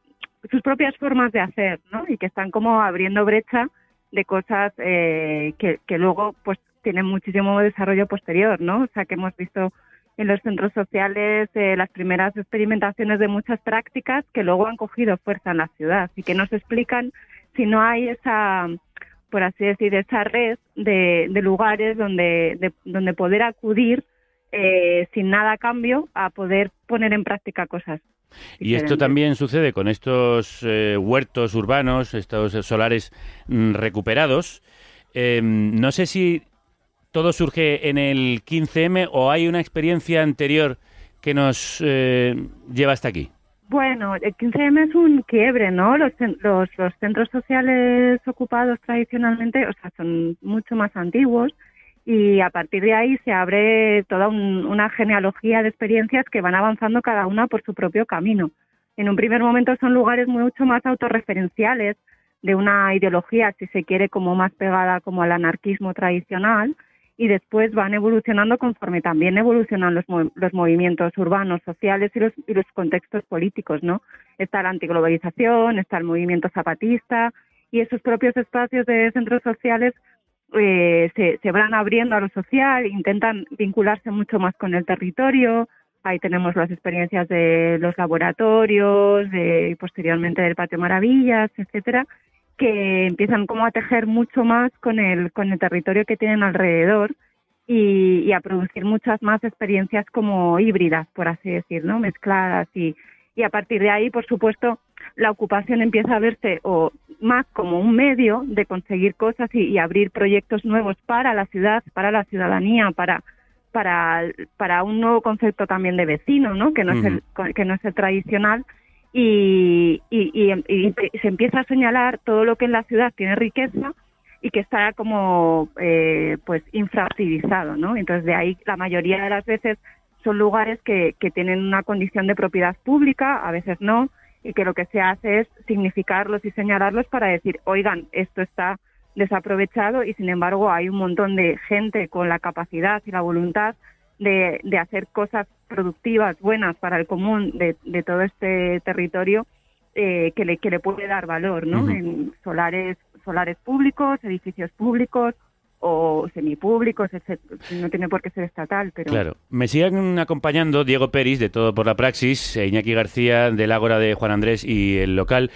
sus propias formas de hacer, ¿no? Y que están como abriendo brecha de cosas eh, que, que luego pues tienen muchísimo desarrollo posterior, ¿no? O sea, que hemos visto en los centros sociales eh, las primeras experimentaciones de muchas prácticas que luego han cogido fuerza en la ciudad y que nos explican si no hay esa por así decir, esa red de, de lugares donde, de- donde poder acudir eh, sin nada a cambio a poder poner en práctica cosas. Y esto también sucede con estos eh, huertos urbanos, estos solares mm, recuperados. Eh, no sé si todo surge en el 15M o hay una experiencia anterior que nos eh, lleva hasta aquí. Bueno, el 15M es un quiebre, ¿no? Los, los, los centros sociales ocupados tradicionalmente, o sea, son mucho más antiguos y a partir de ahí se abre toda un- una genealogía de experiencias que van avanzando cada una por su propio camino. En un primer momento son lugares mucho más autorreferenciales de una ideología, si se quiere, como más pegada como al anarquismo tradicional y después van evolucionando conforme también evolucionan los, los movimientos urbanos, sociales y los, y los contextos políticos, ¿no? Está la antiglobalización, está el movimiento zapatista y esos propios espacios de centros sociales eh, se, se van abriendo a lo social, intentan vincularse mucho más con el territorio. Ahí tenemos las experiencias de los laboratorios, de, posteriormente del Patio Maravillas, etcétera, que empiezan como a tejer mucho más con el, con el territorio que tienen alrededor y, y a producir muchas más experiencias como híbridas, por así decir, ¿no? Mezcladas y, y a partir de ahí, por supuesto, la ocupación empieza a verse o más como un medio de conseguir cosas y, y abrir proyectos nuevos para la ciudad, para la ciudadanía, para para para un nuevo concepto también de vecino, ¿no? Que no es el que no es el tradicional y, y, y- se empieza a señalar todo lo que en la ciudad tiene riqueza y que está como eh, pues infrautilizado, ¿no? Entonces de ahí la mayoría de las veces son lugares que, que tienen una condición de propiedad pública, a veces no, y que lo que se hace es significarlos y señalarlos para decir, oigan, esto está desaprovechado y sin embargo hay un montón de gente con la capacidad y la voluntad de, de hacer cosas productivas, buenas para el común de, de todo este territorio eh, que, le, que le puede dar valor, ¿no? En solares, solares públicos, edificios públicos o semipúblicos, etcétera. No tiene por qué ser estatal, pero Claro. Me siguen acompañando Diego Peris, de Todo por la Praxis, Iñaki García, del Ágora de Juan Andrés y el local.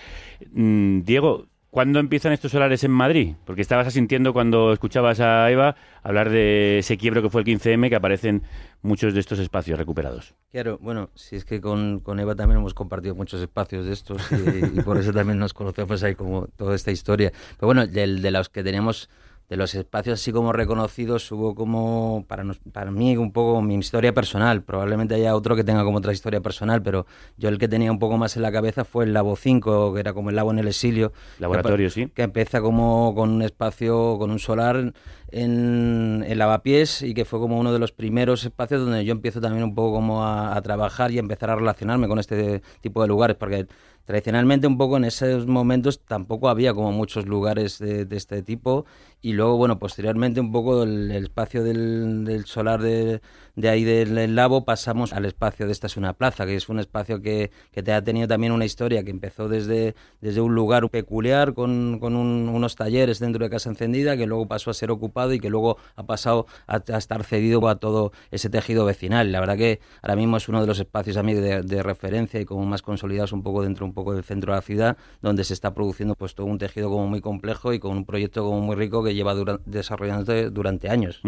Mm, Diego, ¿Cuándo empiezan estos solares en Madrid? Porque estabas asintiendo cuando escuchabas a Eva hablar de ese quiebro que fue el 15M, que aparecen muchos de estos espacios recuperados. Claro, bueno, si es que con, con Eva también hemos compartido muchos espacios de estos y, y por eso también nos conocemos ahí como toda esta historia. Pero bueno, del- de los que tenemos de los espacios así como reconocidos hubo como para nos- para mí un poco mi historia personal probablemente haya otro que tenga como otra historia personal pero yo el que tenía un poco más en la cabeza fue el Labo 5 que era como el Labo en el exilio Laboratorio, que, sí. que empieza como con un espacio con un solar en, en Lavapiés y que fue como uno de los primeros espacios donde yo empiezo también un poco como a, a trabajar y a empezar a relacionarme con este tipo de lugares porque tradicionalmente un poco en esos momentos tampoco había como muchos lugares de, este tipo. Y luego bueno posteriormente un poco el, espacio del solar de, de ahí del, Labo pasamos al espacio de esta es una plaza que es un espacio que, que te ha tenido también una historia que empezó desde, desde un lugar peculiar con, con un- unos talleres dentro de Casa Encendida que luego pasó a ser ocupado y que luego ha pasado a, estar cedido a todo ese tejido vecinal. La verdad que ahora mismo es uno de los espacios a mí de, referencia y como más consolidados un poco dentro un poco del centro de la ciudad donde se está produciendo pues todo un tejido como muy complejo y con un proyecto como muy rico que lleva desarrollándose durante años.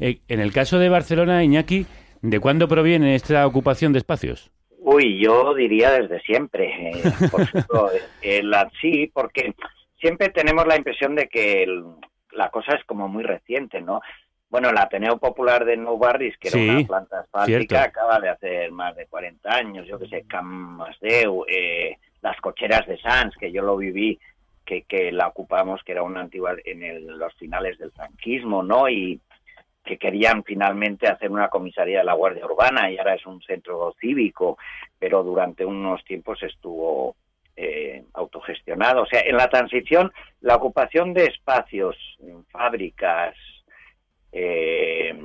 Eh, en el caso de Barcelona, ¿de cuándo proviene esta ocupación de espacios? Uy, yo diría desde siempre. eh, por ejemplo, eh, la, sí, porque siempre tenemos la impresión de que el- la cosa es como muy reciente, ¿no? Bueno, el Ateneo Popular de Nou Barris, que Sí, era una planta asfáltica, acaba de hacer más de 40 años, yo que sé, Camp Masdeu, eh, las cocheras de Sans, que yo lo viví, que, que la ocupamos, que era una antigua en el- los finales del franquismo, ¿no? Y que querían finalmente hacer una comisaría de la Guardia Urbana y ahora es un centro cívico, pero durante unos tiempos estuvo eh, autogestionado. O sea, en la transición, la ocupación de espacios, fábricas, eh,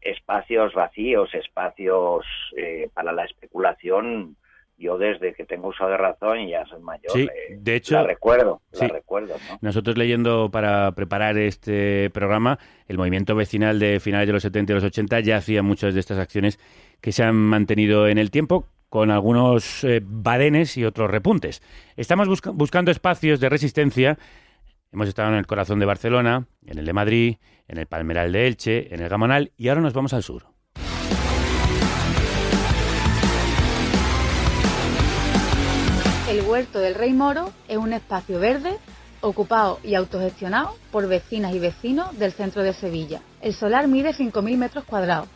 espacios vacíos, espacios eh, para la especulación, yo desde que tengo uso de razón y ya soy mayor, Sí, eh, de hecho- la recuerdo, Sí. la recuerdo, ¿no? Nosotros leyendo para preparar este programa, el movimiento vecinal de finales de los 70 y los 80 ya hacía muchas de estas acciones que se han mantenido en el tiempo con algunos eh, badenes y otros repuntes. Estamos busca- buscando espacios de resistencia. Hemos estado en el corazón de Barcelona, en el de Madrid, en el Palmeral de Elche, en el Gamonal y ahora nos vamos al sur. Huerto del Rey Moro es un espacio verde ocupado y autogestionado por vecinas y vecinos del centro de Sevilla. El solar mide 5.000 metros cuadrados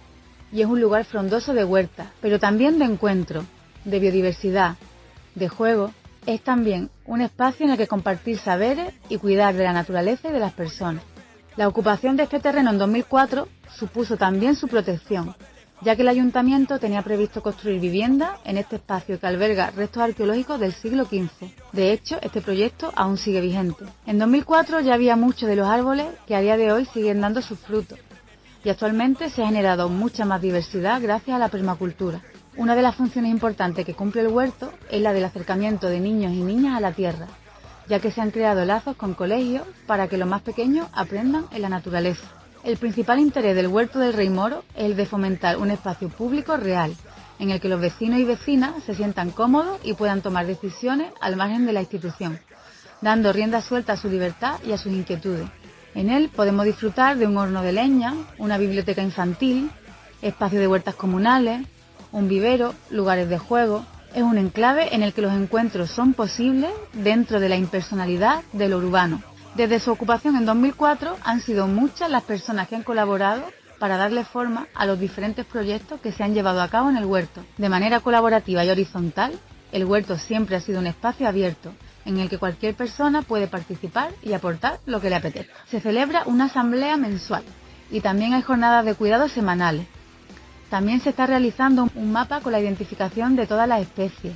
y es un lugar frondoso de huerta, pero también de encuentro, de biodiversidad, de juego. Es también un espacio en el que compartir saberes y cuidar de la naturaleza y de las personas. La ocupación de este terreno en 2004 supuso también su protección, ya que el ayuntamiento tenía previsto construir viviendas en este espacio que alberga restos arqueológicos del siglo XV. De hecho, este proyecto aún sigue vigente. En 2004 ya había muchos de los árboles que a día de hoy siguen dando sus frutos y actualmente se ha generado mucha más diversidad gracias a la permacultura. Una de las funciones importantes que cumple el huerto es la del acercamiento de niños y niñas a la tierra, ya que se han creado lazos con colegios para que los más pequeños aprendan en la naturaleza. El principal interés del Huerto del Rey Moro es el de fomentar un espacio público real, en el que los vecinos y vecinas se sientan cómodos y puedan tomar decisiones al margen de la institución, dando rienda suelta a su libertad y a sus inquietudes. En él podemos disfrutar de un horno de leña, una biblioteca infantil, espacio de huertas comunales, un vivero, lugares de juego. Es un enclave en el que los encuentros son posibles dentro de la impersonalidad de lo urbano. Desde su ocupación en 2004 han sido muchas las personas que han colaborado para darle forma a los diferentes proyectos que se han llevado a cabo en el huerto. De manera colaborativa y horizontal, el huerto siempre ha sido un espacio abierto en el que cualquier persona puede participar y aportar lo que le apetezca. Se celebra una asamblea mensual y también hay jornadas de cuidados semanales. También se está realizando un mapa con la identificación de todas las especies,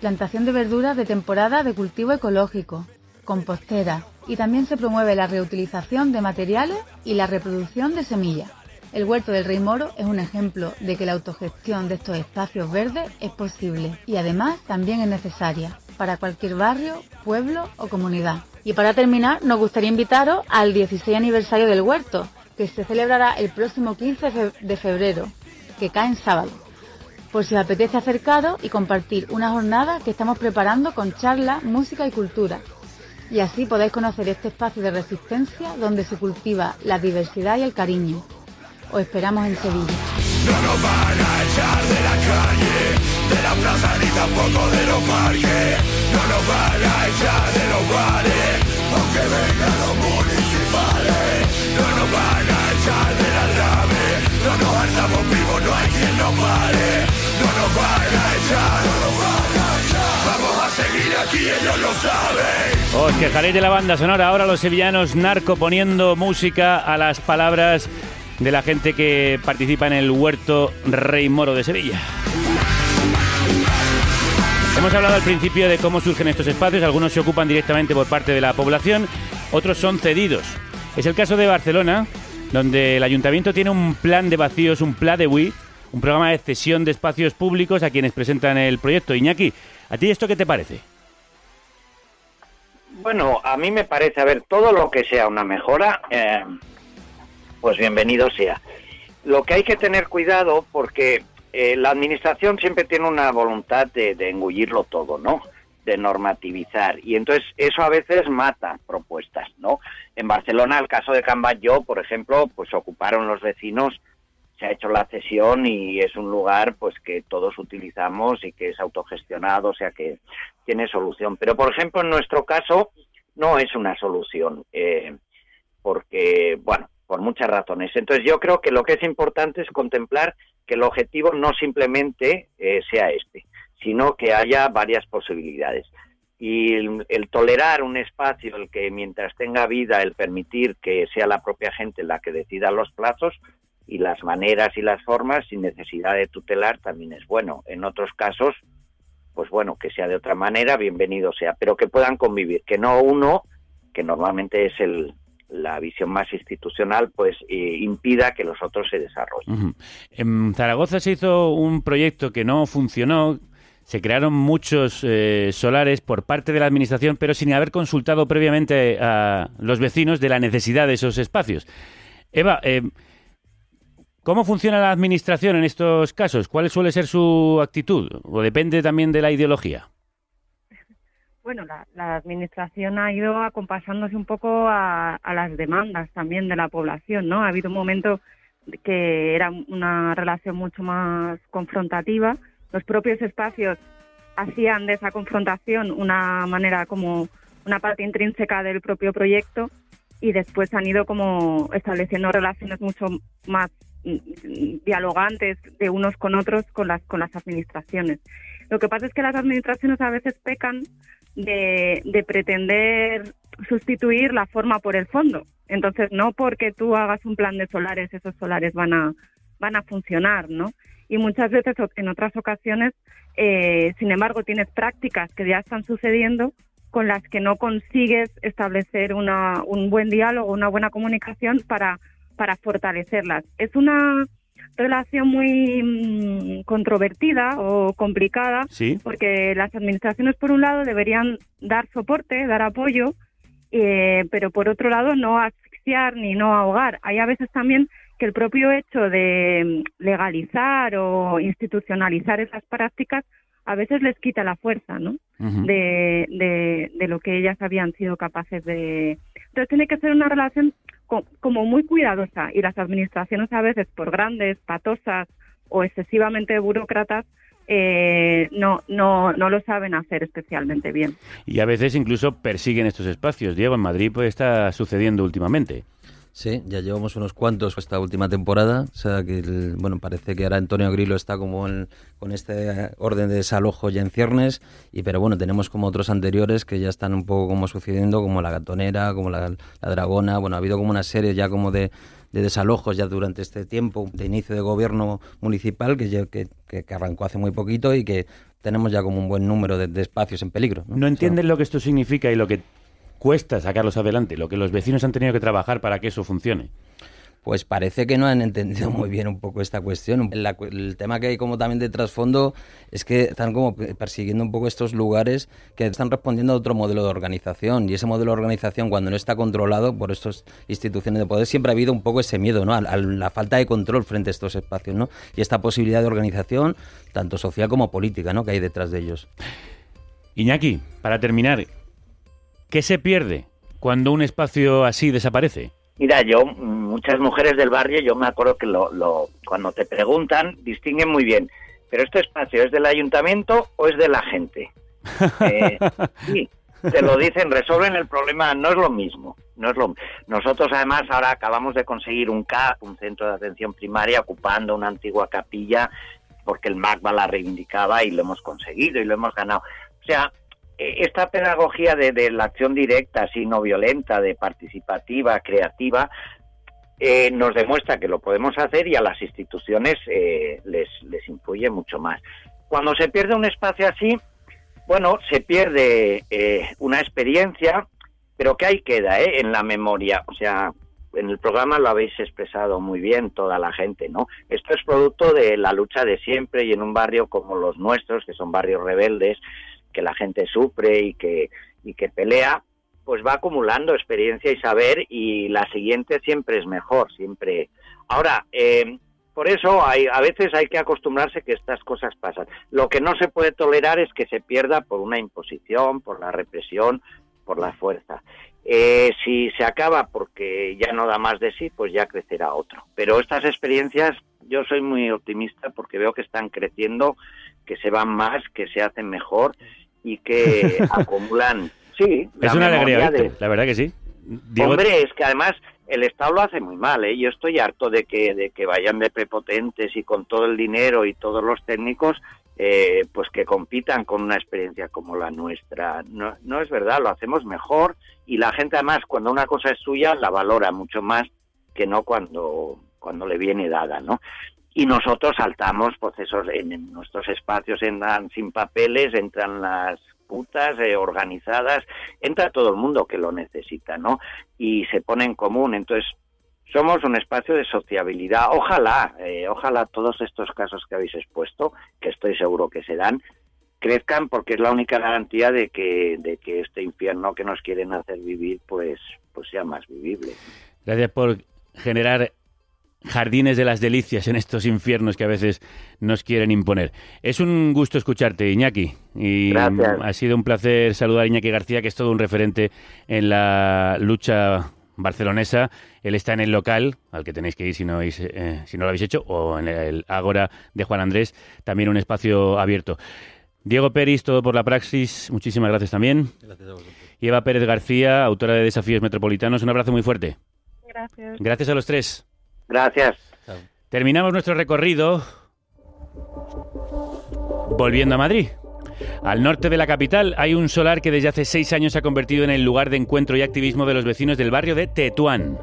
plantación de verduras de temporada de cultivo ecológico, compostera y también se promueve la reutilización de materiales y la reproducción de semillas. El huerto del Rey Moro es un ejemplo de que la autogestión de estos espacios verdes es posible y además también es necesaria para cualquier barrio, pueblo o comunidad. Y para terminar, nos gustaría invitaros al 16 aniversario del huerto, que se celebrará el próximo 15 fe- de febrero, que cae en sábado. Por si os apetece acercaros y compartir una jornada que estamos preparando con charlas, música y cultura. Y así podéis conocer este espacio de resistencia donde se cultiva la diversidad y el cariño. Os esperamos en Sevilla. No nos van a echar de la calle, de la plaza ni tampoco de los parques. No nos van a echar de los bares, aunque vengan los municipales. No nos van a echar de la rave, no nos hartamos vivos, no hay quien Os quejaréis de la banda sonora. Ahora los sevillanos narco poniendo música a las palabras de la gente que participa en el huerto Rey Moro de Sevilla. Hemos hablado al principio de cómo surgen estos espacios. Algunos se ocupan directamente por parte de la población, otros son cedidos. Es el caso de Barcelona, donde el ayuntamiento tiene un plan de vacíos, un plan de WIT, un programa de cesión de espacios públicos a quienes presentan el proyecto. Iñaki, ¿a ti esto qué te parece? Bueno, a mí me parece, a ver, todo lo que sea una mejora, eh, pues bienvenido sea. Lo que hay que tener cuidado porque eh, la administración siempre tiene una voluntad de, engullirlo todo, ¿no? De normativizar. Y entonces eso a veces mata propuestas, ¿no? En Barcelona, el caso de Can Batlló, por ejemplo, pues ocuparon los vecinos, se ha hecho la cesión y es un lugar pues que todos utilizamos y que es autogestionado, o sea que tiene solución. Pero, por ejemplo, en nuestro caso no es una solución, eh, porque, bueno, por muchas razones. Entonces yo creo que lo que es importante es contemplar que el objetivo no simplemente eh, sea este, sino que haya varias posibilidades. Y el, el, tolerar un espacio, el que mientras tenga vida, el permitir que sea la propia gente la que decida los plazos y las maneras y las formas, sin necesidad de tutelar, también es bueno. En otros casos, pues bueno, que sea de otra manera, bienvenido sea, pero que puedan convivir, que no uno, que normalmente es el, la visión más institucional pues impida que los otros se desarrollen. En Zaragoza se hizo un proyecto que no funcionó, se crearon muchos eh, solares por parte de la administración, pero sin haber consultado previamente a los vecinos de la necesidad de esos espacios. Eva, eh, ¿cómo funciona la administración en estos casos? ¿Cuál suele ser su actitud? ¿O depende también de la ideología? bueno, la, administración ha ido acompasándose un poco a, a, las demandas también de la población, ¿no? Ha habido un momento que era una relación mucho más confrontativa. Los propios espacios hacían de esa confrontación una manera como una parte intrínseca del propio proyecto y después han ido como estableciendo relaciones mucho más dialogantes de unos con otros con las con las administraciones. Lo que pasa es que las administraciones a veces pecan de, de, pretender sustituir la forma por el fondo. Entonces, no porque tú hagas un plan de solares, esos solares van a, van a funcionar, ¿no? Y muchas veces, en otras ocasiones, eh, sin embargo, tienes prácticas que ya están sucediendo con las que no consigues establecer una, un buen diálogo, una buena comunicación para, para fortalecerlas. Es una relación muy mmm, controvertida o complicada, ¿Sí? porque las administraciones, por un lado, deberían dar soporte, dar apoyo, eh, pero por otro lado, no asfixiar ni no ahogar. Hay a veces también que el propio hecho de legalizar o institucionalizar esas prácticas a veces les quita la fuerza, ¿no? Uh -huh. de, de, de lo que ellas habían sido capaces de. Entonces tiene que ser una relación como muy cuidadosa y las administraciones a veces por grandes, patosas o excesivamente burócratas eh, no, no, no lo saben hacer especialmente bien. Y a veces incluso persiguen estos espacios. Diego, en Madrid pues está sucediendo últimamente. Sí, ya llevamos unos cuantos esta última temporada. O sea que, el, bueno, parece que ahora Antonio Grillo está como en, con este orden de desalojo ya en ciernes. Y, pero bueno, tenemos como otros anteriores que ya están un poco como sucediendo, como la gatonera, como la, la dragona. Bueno, ha habido como una serie ya como de, de desalojos ya durante este tiempo de inicio de gobierno municipal que, que, que, arrancó hace muy poquito y que tenemos ya como un buen número de, de espacios en peligro. ¿No, ¿No entienden o sea, lo que esto significa y lo que cuesta sacarlos adelante, lo que los vecinos han tenido que trabajar para que eso funcione. Pues parece que no han entendido muy bien un poco esta cuestión. La, el tema que hay como también de trasfondo es que están como persiguiendo un poco estos lugares que están respondiendo a otro modelo de organización y ese modelo de organización cuando no está controlado por estas instituciones de poder siempre ha habido un poco ese miedo, ¿no? A, a la falta de control frente a estos espacios, ¿no? Y esta posibilidad de organización tanto social como política, ¿no? Que hay detrás de ellos. Iñaki, para terminar, ¿Qué se pierde cuando un espacio así desaparece? Mira, yo, muchas mujeres del barrio, yo me acuerdo que lo, lo, cuando te preguntan, distinguen muy bien, pero este espacio es del ayuntamiento o es de la gente. Eh, sí, te lo dicen, resuelven el problema, no es lo mismo. No es lo, nosotros además ahora acabamos de conseguir un CAP, un centro de atención primaria, ocupando una antigua capilla, porque el MACBA la reivindicaba y lo hemos conseguido y lo hemos ganado. O sea, esta pedagogía de, de la acción directa, así no violenta, de participativa, creativa, eh, nos demuestra que lo podemos hacer y a las instituciones eh, les, les influye mucho más. Cuando se pierde un espacio así, bueno, se pierde eh, una experiencia, pero que ahí queda ¿eh? en la memoria. O sea, en el programa lo habéis expresado muy bien toda la gente, ¿no? Esto es producto de la lucha de siempre y en un barrio como los nuestros, que son barrios rebeldes, que la gente sufre y que, y que pelea, pues va acumulando experiencia y saber y la siguiente siempre es mejor, siempre. Ahora, eh, por eso hay, a veces hay que acostumbrarse que estas cosas pasan. Lo que no se puede tolerar es que se pierda por una imposición, por la represión, por la fuerza. Eh, si se acaba porque ya no da más de sí, pues ya crecerá otro. Pero estas experiencias yo soy muy optimista porque veo que están creciendo, que se van más, que se hacen mejor y que acumulan. Sí, es una alegría, de... la verdad que sí. Diego... Hombre, es que además el Estado lo hace muy mal, ¿eh? Yo estoy harto de que, de que vayan de prepotentes y con todo el dinero y todos los técnicos, eh, pues que compitan con una experiencia como la nuestra. No, no es verdad, lo hacemos mejor y la gente además cuando una cosa es suya la valora mucho más que no cuando, cuando le viene dada, ¿no? Y nosotros saltamos procesos en, en nuestros espacios, entran sin papeles, entran las putas, eh, organizadas, entra todo el mundo que lo necesita, ¿no? Y se pone en común. Entonces, somos un espacio de sociabilidad. Ojalá, eh, ojalá todos estos casos que habéis expuesto, que estoy seguro que se dan, crezcan porque es la única garantía de que, de que este infierno que nos quieren hacer vivir, pues, pues sea más vivible. Gracias por generar jardines de las delicias en estos infiernos que a veces nos quieren imponer. Es un gusto escucharte, Iñaki. Y Gracias. ha sido un placer saludar a Iñaki García, que es todo un referente en la lucha barcelonesa. Él está en el local, al que tenéis que ir si no, habéis, eh, si no lo habéis hecho, o en el Ágora de Juan Andrés, también un espacio abierto. Diego Peris, todo por la praxis, muchísimas gracias también. Gracias a vosotros. Y Eva Pérez García, autora de Desafíos Metropolitanos, un abrazo muy fuerte. Gracias. Gracias a los tres. Gracias. Terminamos nuestro recorrido volviendo a Madrid. Al norte de la capital hay un solar que desde hace seis años se ha convertido en el lugar de encuentro y activismo de los vecinos del barrio de Tetuán.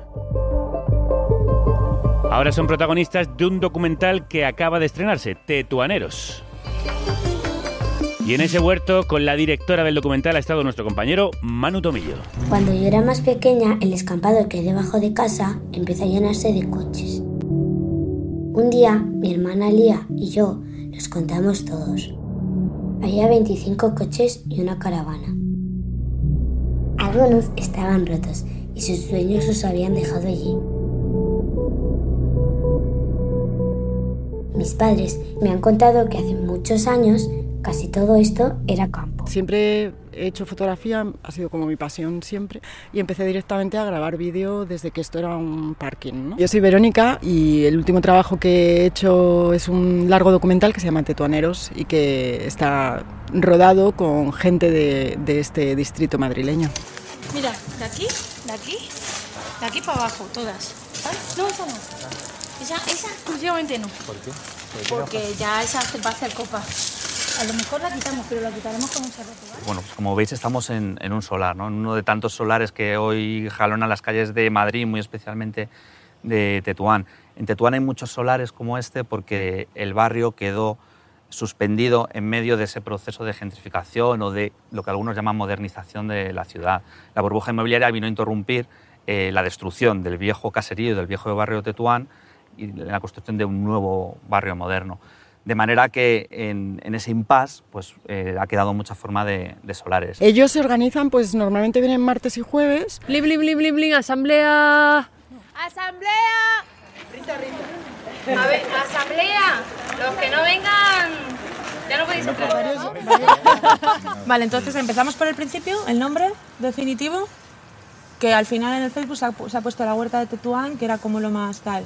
Ahora son protagonistas de un documental que acaba de estrenarse, Tetuaneros. Y en ese huerto, con la directora del documental, ha estado nuestro compañero Manu Tomillo. Cuando yo era más pequeña, el escampado que hay debajo de casa empezó a llenarse de coches. Un día, mi hermana Lía y yo los contamos todos. Había 25 coches y una caravana. Algunos estaban rotos y sus dueños los habían dejado allí. Mis padres me han contado que hace muchos años casi todo esto era campo. Siempre he hecho fotografía, ha sido como mi pasión siempre, y empecé directamente a grabar vídeo desde que esto era un parking. ¿no? Yo soy Verónica y el último trabajo que he hecho es un largo documental que se llama Tetuaneros y que está rodado con gente de, de este distrito madrileño. Mira, de aquí, de aquí, de aquí para abajo, todas. ¿Vale? No, esa no. Esa, esa exclusivamente no. ¿Por qué? Porque ya esa va a hacer copa. A lo mejor la quitamos, pero la quitaremos con un cerrojo, ¿vale? Bueno, pues como veis estamos en, en, un solar, ¿no? en uno de tantos solares que hoy jalonan las calles de Madrid, muy especialmente de Tetuán. En Tetuán hay muchos solares como este porque el barrio quedó suspendido en medio de ese proceso de gentrificación o de lo que algunos llaman modernización de la ciudad. La burbuja inmobiliaria vino a interrumpir eh, la destrucción del viejo caserío del viejo barrio Tetuán y la construcción de un nuevo barrio moderno. De manera que en, en ese impasse pues, eh, ha quedado mucha forma de, de, solares. Ellos se organizan, pues normalmente vienen martes y jueves. Blim, blim, blim, blim, blim, asamblea. ¡Asamblea! Rita, Rita. A ver, asamblea. Los que no vengan Ya no podéis entrar. Vale, entonces empezamos por el principio, el nombre definitivo, que al final en el Facebook se ha, se ha puesto la huerta de Tetuán, que era como lo más tal.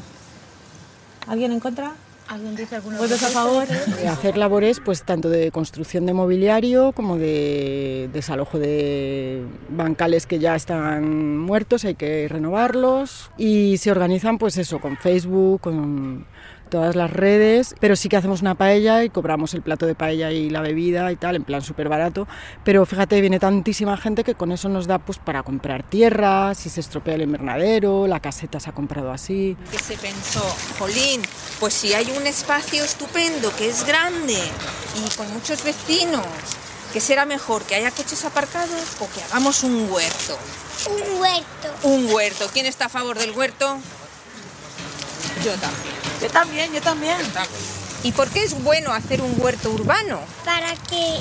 ¿Alguien en contra? ¿Alguien dice alguna ¿Votos a favor? Eh, hacer labores pues tanto de construcción de mobiliario como de desalojo de bancales que ya están muertos, hay que renovarlos y se organizan pues eso con Facebook, con todas las redes, pero sí que hacemos una paella y cobramos el plato de paella y la bebida y tal, en plan súper barato, pero fíjate, viene tantísima gente que con eso nos da pues para comprar tierra, si se estropea el invernadero, la caseta se ha comprado así. que se pensó, jolín, pues si hay un espacio estupendo que es grande y con muchos vecinos, ¿qué será mejor? ¿Que haya coches aparcados o que hagamos un huerto? Un huerto. Un huerto. ¿Quién está a favor del huerto? Yo también. Yo también, yo también. ¿Y por qué es bueno hacer un huerto urbano? Para que,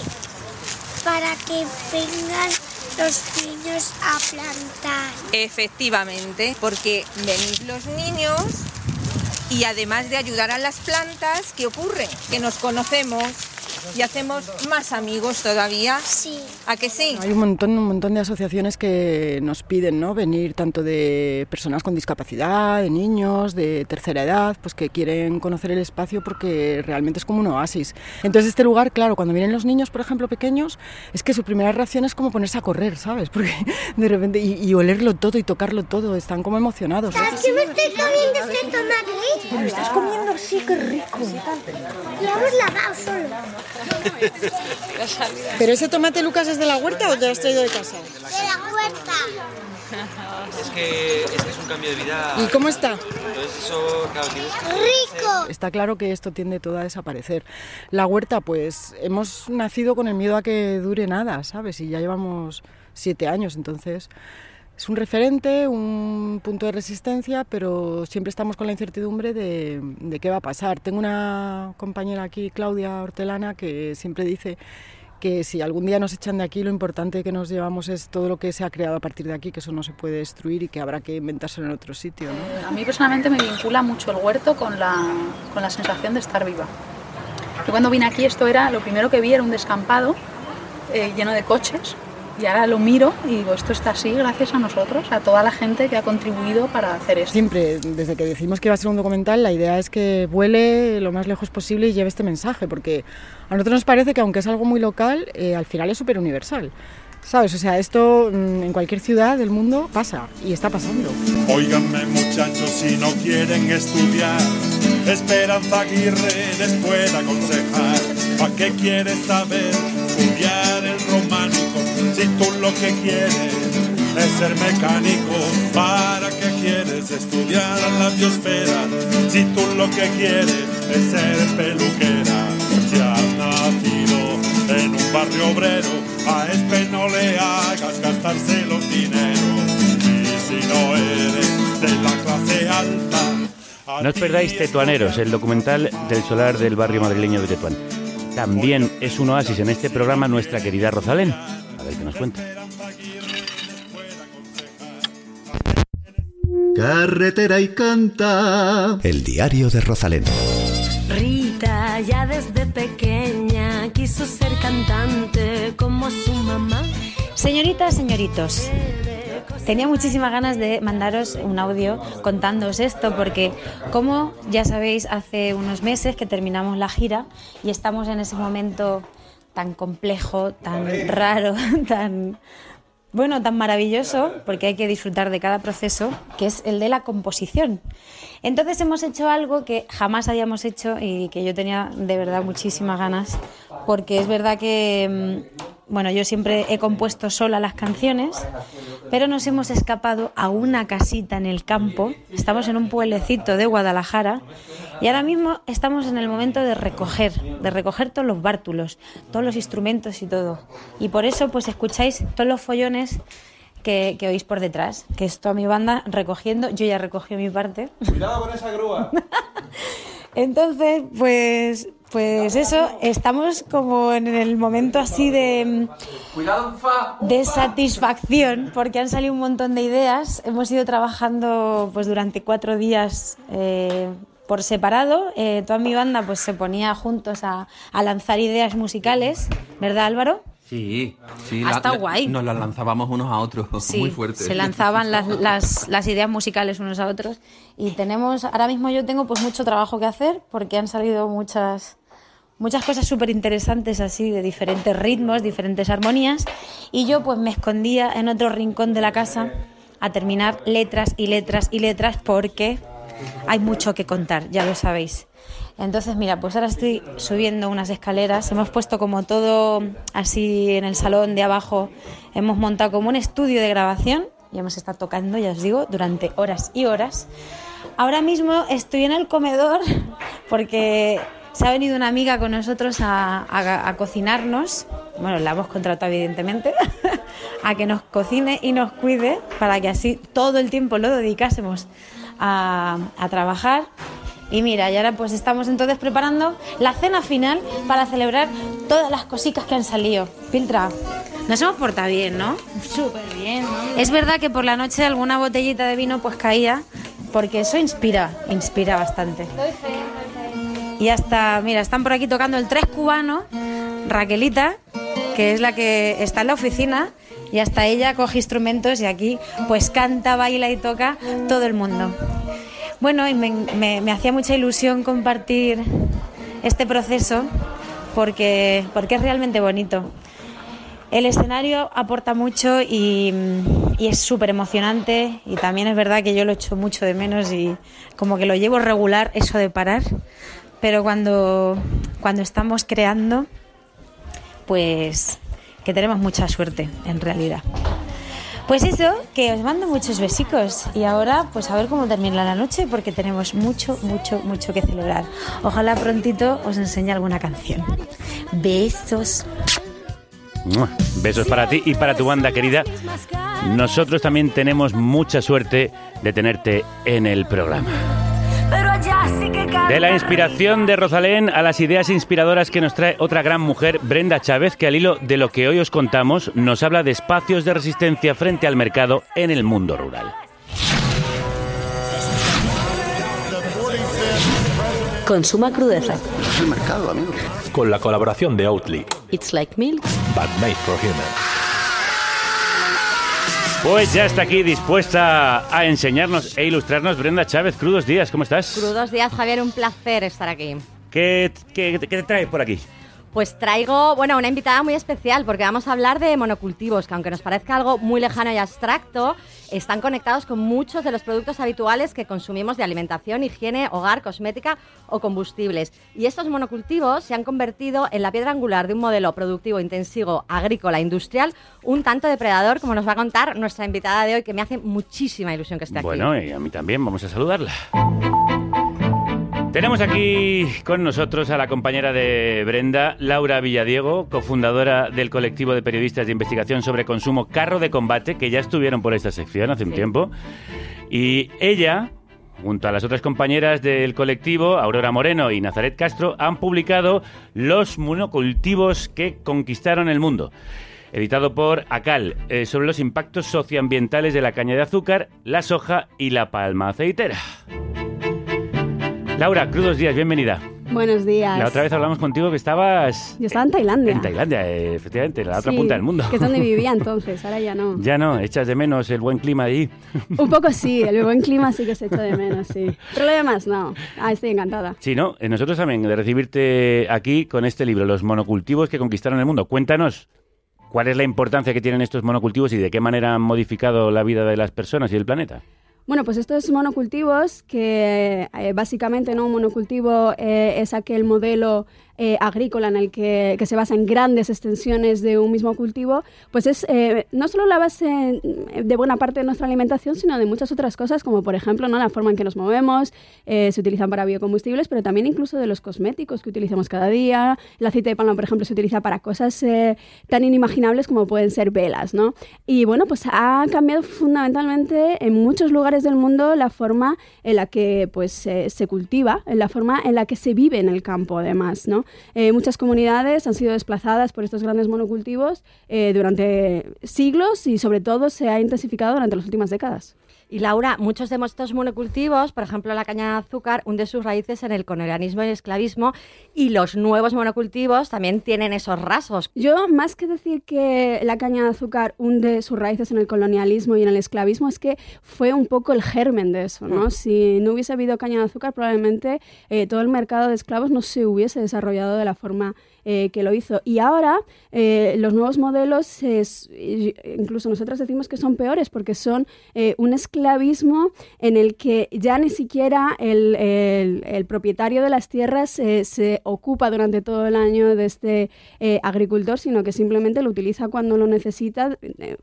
para que vengan los niños a plantar. Efectivamente, porque venís los niños y además de ayudar a las plantas, ¿qué ocurre? Que nos conocemos y hacemos más amigos todavía. Sí. ¿A que sí? Hay un montón, un montón de asociaciones que nos piden ¿no? venir tanto de personas con discapacidad, de niños, de tercera edad, pues que quieren conocer el espacio porque realmente es como un oasis. Entonces este lugar, claro, cuando vienen los niños, por ejemplo, pequeños, es que su primera reacción es como ponerse a correr, ¿sabes? Porque de repente, y, y olerlo todo y tocarlo todo, están como emocionados. ¿Sabes que me estoy comiendo este tomate? Te lo estás comiendo así, qué rico. Lo hemos lavado solo. ¿Pero ese tomate, Lucas, es de la huerta o te lo has traído de casa? De la huerta. Es que, es que es un cambio de vida. ¿Y cómo está? Entonces eso, claro, tienes que... ¡Rico! Está claro que esto tiende todo a desaparecer. La huerta, pues hemos nacido con el miedo a que dure nada, ¿sabes? Y ya llevamos siete años, entonces es un referente, un punto de resistencia, pero siempre estamos con la incertidumbre de, de qué va a pasar. Tengo una compañera aquí, Claudia Hortelana, que siempre dice que si algún día nos echan de aquí, lo importante que nos llevamos es todo lo que se ha creado a partir de aquí, que eso no se puede destruir y que habrá que inventárselo en otro sitio. ¿no? A mí personalmente me vincula mucho el huerto con la, con la sensación de estar viva. Yo cuando vine aquí esto era, lo primero que vi era un descampado eh, lleno de coches y ahora lo miro y digo, esto está así gracias a nosotros, a toda la gente que ha contribuido para hacer esto. Siempre, desde que decimos que iba a ser un documental, la idea es que vuele lo más lejos posible y lleve este mensaje, porque a nosotros nos parece que aunque es algo muy local, eh, al final es súper universal. ¿Sabes? O sea, esto mm, en cualquier ciudad del mundo pasa y está pasando. Óiganme muchachos si no quieren estudiar, Esperanza Aguirre les puede aconsejar. ¿Para qué quieres saber? Estudiar el románico, si tú lo que quieres es ser mecánico. ¿Para qué quieres estudiar la biosfera? Si tú lo que quieres es ser peluquera. Si has nacido en un barrio obrero, a este no le hagas gastarse los dineros. Y si no eres de la clase alta, No os perdáis Tetuaneros, el documental del solar del barrio madrileño de Tetuán. También es un oasis en este programa nuestra querida Rosalén. A ver qué nos cuenta. Carretera y canta. El diario de Rosalén. Rita ya desde pequeña quiso ser cantante como su mamá. Señoritas, señoritos, tenía muchísimas ganas de mandaros un audio contándoos esto porque, como ya sabéis, hace unos meses que terminamos la gira y estamos en ese momento tan complejo, tan raro, tan bueno, tan maravilloso, porque hay que disfrutar de cada proceso, que es el de la composición. Entonces hemos hecho algo que jamás habíamos hecho y que yo tenía de verdad muchísimas ganas, porque es verdad que, mm, bueno, yo siempre he compuesto sola las canciones, pero nos hemos escapado a una casita en el campo, estamos en un pueblecito de Guadalajara y ahora mismo estamos en el momento de recoger, de recoger todos los bártulos, todos los instrumentos y todo. Y por eso pues escucháis todos los follones que, que oís por detrás, que es toda mi banda recogiendo, yo ya recogí mi parte. Cuidado con esa grúa. Entonces, pues, pues eso, estamos como en el momento así de, de satisfacción, porque han salido un montón de ideas. Hemos ido trabajando pues durante cuatro días eh, por separado. Eh, toda mi banda pues se ponía juntos a, a lanzar ideas musicales, ¿verdad Álvaro? Sí, sí. Ha estado guay. Nos las lanzábamos unos a otros, Sí, muy fuerte. se lanzaban las, las, las ideas musicales unos a otros y tenemos, ahora mismo yo tengo pues mucho trabajo que hacer porque han salido muchas, muchas cosas súper interesantes así de diferentes ritmos, diferentes armonías y yo pues me escondía en otro rincón de la casa a terminar letras y letras y letras porque hay mucho que contar, ya lo sabéis. Entonces, mira, pues ahora estoy subiendo unas escaleras. Hemos puesto como todo así en el salón de abajo. Hemos montado como un estudio de grabación y hemos estado tocando, ya os digo, durante horas y horas. Ahora mismo estoy en el comedor porque se ha venido una amiga con nosotros a, a- a cocinarnos. Bueno, la hemos contratado evidentemente, a que nos cocine y nos cuide para que así todo el tiempo lo dedicásemos a, a trabajar. Y mira, y ahora pues estamos entonces preparando la cena final para celebrar todas las cositas que han salido. Piltra, nos hemos portado bien, ¿no? Súper bien, Es verdad que por la noche alguna botellita de vino pues caía, porque eso inspira, inspira bastante. Y hasta, mira, están por aquí tocando el tres cubano, Raquelita, que es la que está en la oficina, y hasta ella coge instrumentos y aquí pues canta, baila y toca todo el mundo. Bueno, me, me- me hacía mucha ilusión compartir este proceso porque, porque es realmente bonito. El escenario aporta mucho y, y es súper emocionante y también es verdad que yo lo echo mucho de menos y como que lo llevo regular eso de parar, pero cuando, cuando estamos creando, pues que tenemos mucha suerte en realidad. Pues eso, que os mando muchos besicos y ahora pues a ver cómo termina la noche porque tenemos mucho, mucho, mucho que celebrar. Ojalá prontito os enseñe alguna canción. Besos. Besos para ti y para tu banda querida. Nosotros también tenemos mucha suerte de tenerte en el programa. De la inspiración de Rosalén a las ideas inspiradoras que nos trae otra gran mujer, Brenda Chávez, que al hilo de lo que hoy os contamos, nos habla de espacios de resistencia frente al mercado en el mundo rural. Consuma crudeza. Es el mercado, amigo. Con la colaboración de Oatly, It's like milk. but made for humans. Pues ya está aquí dispuesta a enseñarnos e ilustrarnos Brenda Chávez. Crudos días, ¿cómo estás? Crudos días, Javier, un placer estar aquí. ¿Qué, qué, qué te traes por aquí? Pues traigo, bueno, una invitada muy especial porque vamos a hablar de monocultivos, que aunque nos parezca algo muy lejano y abstracto, están conectados con muchos de los productos habituales que consumimos de alimentación, higiene, hogar, cosmética o combustibles. Y estos monocultivos se han convertido en la piedra angular de un modelo productivo intensivo, agrícola, industrial, un tanto depredador, como nos va a contar nuestra invitada de hoy, que me hace muchísima ilusión que esté aquí. Bueno, y a mí también, vamos a saludarla. Tenemos aquí con nosotros a la compañera de Brenda, Laura Villadiego, cofundadora del colectivo de periodistas de investigación sobre consumo Carro de Combate, que ya estuvieron por esta sección hace un tiempo. Y ella, junto a las otras compañeras del colectivo, Aurora Moreno y Nazaret Castro, han publicado Los monocultivos que conquistaron el mundo editado por ACAL, eh, sobre los impactos socioambientales de la caña de azúcar, la soja y la palma aceitera. Laura, crudos días, bienvenida. Buenos días. La otra vez hablamos contigo que estabas Yo estaba en Tailandia. en Tailandia, eh, efectivamente, en la otra Sí, punta del mundo. Que es donde vivía entonces, ahora ya no. Ya no, echas de menos el buen clima de allí. Un poco sí, el buen clima sí que se echa de menos, sí. Problemas, no. Ah, estoy encantada. Sí, ¿no? Eh, Nosotros también de recibirte aquí con este libro, Los monocultivos que conquistaron el mundo. Cuéntanos cuál es la importancia que tienen estos monocultivos y de qué manera han modificado la vida de las personas y el planeta. Bueno, pues estos monocultivos, que eh, básicamente ¿no? un monocultivo eh, es aquel modelo eh, agrícola en el que, que se basa en grandes extensiones de un mismo cultivo, pues es eh, no solo la base de buena parte de nuestra alimentación, sino de muchas otras cosas, como por ejemplo ¿no? la forma en que nos movemos, eh, se utilizan para biocombustibles, pero también incluso de los cosméticos que utilizamos cada día. El aceite de palma, por ejemplo, se utiliza para cosas eh, tan inimaginables como pueden ser velas, ¿no? Y bueno, pues ha cambiado fundamentalmente en muchos lugares del mundo la forma en la que pues se cultiva, en la forma en la que se vive en el campo, además, ¿no? Eh, muchas comunidades han sido desplazadas por estos grandes monocultivos eh, durante siglos y sobre todo se ha intensificado durante las últimas décadas. Y Laura, muchos de estos monocultivos, por ejemplo la caña de azúcar, hunde sus raíces en el colonialismo y el esclavismo y los nuevos monocultivos también tienen esos rasgos. Yo, más que decir que la caña de azúcar hunde sus raíces en el colonialismo y en el esclavismo, es que fue un poco el germen de eso, ¿no? Si no hubiese habido caña de azúcar, probablemente eh, todo el mercado de esclavos no se hubiese desarrollado de la forma eh, que lo hizo. Y ahora eh, los nuevos modelos, es, incluso nosotros decimos que son peores porque son eh, un esclavismo en el que ya ni siquiera el, el, propietario de las tierras se ocupa durante todo el año de este agricultor, sino que simplemente lo utiliza cuando lo necesita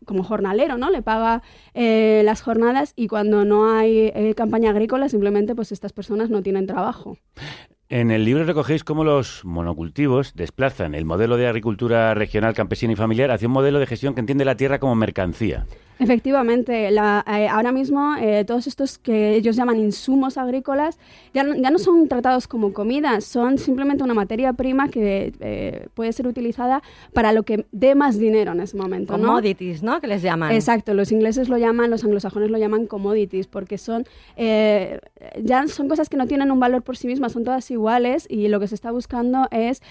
como jornalero, ¿no? Le paga las jornadas y cuando no hay campaña agrícola simplemente pues estas personas no tienen trabajo. En el libro recogéis cómo los monocultivos desplazan el modelo de agricultura regional, campesina y familiar hacia un modelo de gestión que entiende la tierra como mercancía. Efectivamente, eh, ahora mismo eh, todos estos que ellos llaman insumos agrícolas ya no, ya no, son tratados como comida, son simplemente una materia prima que eh, puede ser utilizada para lo que dé más dinero en ese momento. Commodities, ¿no? Que les llaman. Exacto, los ingleses lo llaman, los anglosajones lo llaman commodities, porque son ya son cosas que no tienen un valor por sí mismas, son todas iguales y lo que se está buscando es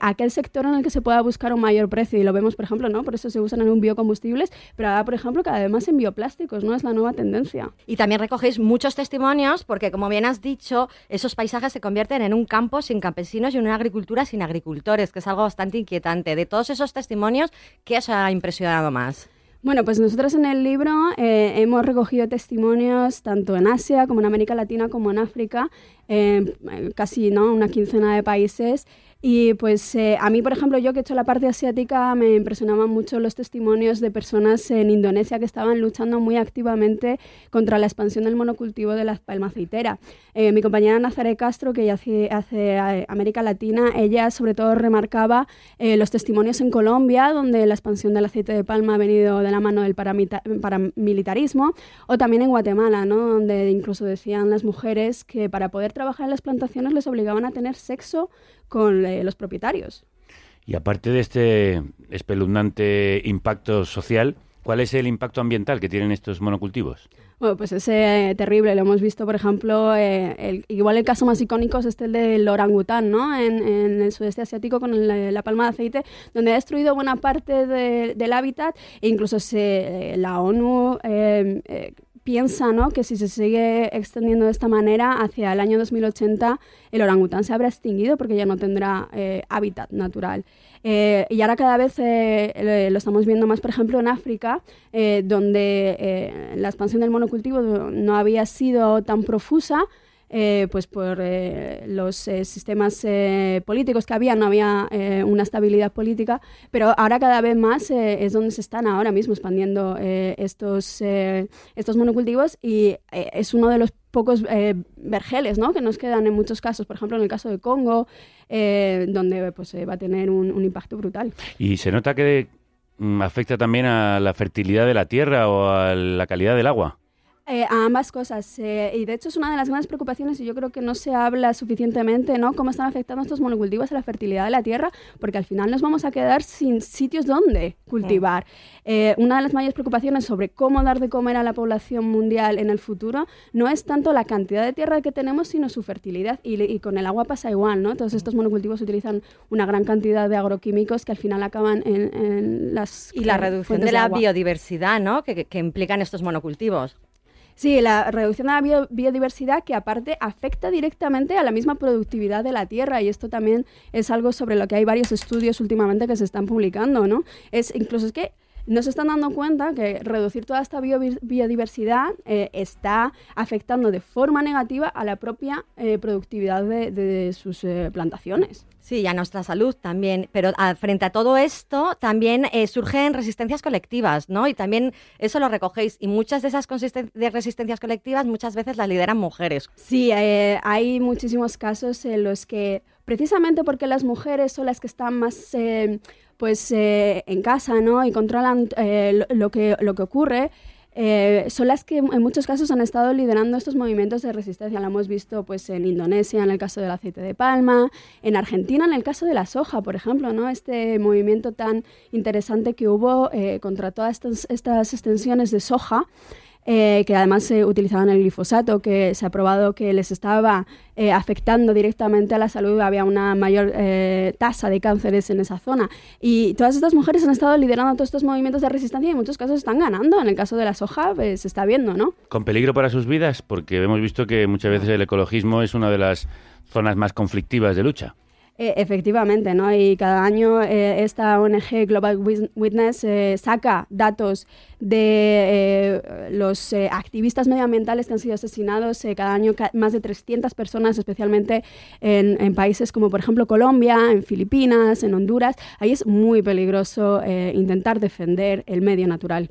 aquel sector en el que se pueda buscar un mayor precio y lo vemos, por ejemplo, ¿no? Por eso se usan en biocombustibles, pero ahora, por ejemplo, cada además en bioplásticos, ¿no? Es la nueva tendencia. Y también recogéis muchos testimonios porque, como bien has dicho, esos paisajes se convierten en un campo sin campesinos y en una agricultura sin agricultores, que es algo bastante inquietante. De todos esos testimonios, ¿qué os ha impresionado más? Bueno, pues nosotros en el libro eh, hemos recogido testimonios tanto en Asia como en América Latina como en África, eh, casi ¿no? una quincena de países y pues eh, a mí, por ejemplo, yo que he hecho la parte asiática, me impresionaban mucho los testimonios de personas en Indonesia que estaban luchando muy activamente contra la expansión del monocultivo de la palma aceitera. Eh, mi compañera Nazaré Castro, que ya hace, hace eh, América Latina, ella sobre todo remarcaba los testimonios en Colombia, donde la expansión del aceite de palma ha venido de la mano del paramilitarismo, o también en Guatemala, ¿no? donde incluso decían las mujeres que para poder trabajar en las plantaciones les obligaban a tener sexo con eh, los propietarios. Y aparte de este espeluznante impacto social, ¿cuál es el impacto ambiental que tienen estos monocultivos? Bueno, pues es eh, terrible. Lo hemos visto, por ejemplo, eh, igual el caso más icónico es este el del orangután, ¿no? En, el sudeste asiático con la palma de aceite, donde ha destruido buena parte del hábitat e incluso se, la ONU piensa ¿no? que si se sigue extendiendo de esta manera, hacia el año 2080 el orangután se habrá extinguido porque ya no tendrá eh, hábitat natural. Eh, y ahora cada vez eh, lo estamos viendo más, por ejemplo, en África, donde la expansión del monocultivo no había sido tan profusa, eh, pues por eh, los eh, sistemas políticos que había, no había una estabilidad política, pero ahora cada vez más es donde se están ahora mismo expandiendo estos, estos monocultivos y es uno de los pocos vergeles ¿no? que nos quedan en muchos casos, por ejemplo en el caso de Congo, donde pues, va a tener un, un impacto brutal. Y se nota que mm, afecta también a la fertilidad de la tierra o a la calidad del agua. Eh, a ambas cosas. Eh, y de hecho es una de las grandes preocupaciones y yo creo que no se habla suficientemente, ¿no? Cómo están afectando estos monocultivos a la fertilidad de la tierra, porque al final nos vamos a quedar sin sitios donde cultivar. Eh, una de las mayores preocupaciones sobre cómo dar de comer a la población mundial en el futuro no es tanto la cantidad de tierra que tenemos, sino su fertilidad. Y, con el agua pasa igual, ¿no? Todos estos monocultivos utilizan una gran cantidad de agroquímicos que al final acaban en, las... Y la reducción de, la biodiversidad, ¿no? Que, que implican estos monocultivos. Sí, la reducción de la biodiversidad que aparte afecta directamente a la misma productividad de la tierra y esto también es algo sobre lo que hay varios estudios últimamente que se están publicando, ¿no? Es incluso es que no se están dando cuenta que reducir toda esta biodiversidad eh, está afectando de forma negativa a la propia eh, productividad de, sus eh, plantaciones. Sí, y a nuestra salud también. Pero frente a todo esto, también surgen resistencias colectivas, ¿no? Y también eso lo recogéis. Y muchas de esas de resistencias colectivas muchas veces las lideran mujeres. Sí, hay muchísimos casos en los que, precisamente porque las mujeres son las que están más pues eh, en casa, ¿no? Y controlan eh, lo, que, lo que ocurre. Eh, son las que en muchos casos han estado liderando estos movimientos de resistencia. Lo hemos visto pues, en Indonesia en el caso del aceite de palma, en Argentina en el caso de la soja, por ejemplo, ¿no? este movimiento tan interesante que hubo contra todas estas, estas extensiones de soja. Eh, que además eh, utilizaban el glifosato, que se ha probado que les estaba eh, afectando directamente a la salud, había una mayor eh, tasa de cánceres en esa zona. Y todas estas mujeres han estado liderando todos estos movimientos de resistencia y en muchos casos están ganando. En el caso de la soja pues, se está viendo, ¿no? Con peligro para sus vidas, porque hemos visto que muchas veces el ecologismo es una de las zonas más conflictivas de lucha. Eh, efectivamente, ¿no? Y cada año eh, esta ONG Global Witness eh, saca datos de los activistas medioambientales que han sido asesinados cada año, ca- más de 300 personas, especialmente en, en países como por ejemplo Colombia, en Filipinas, en Honduras. Ahí es muy peligroso intentar defender el medio natural.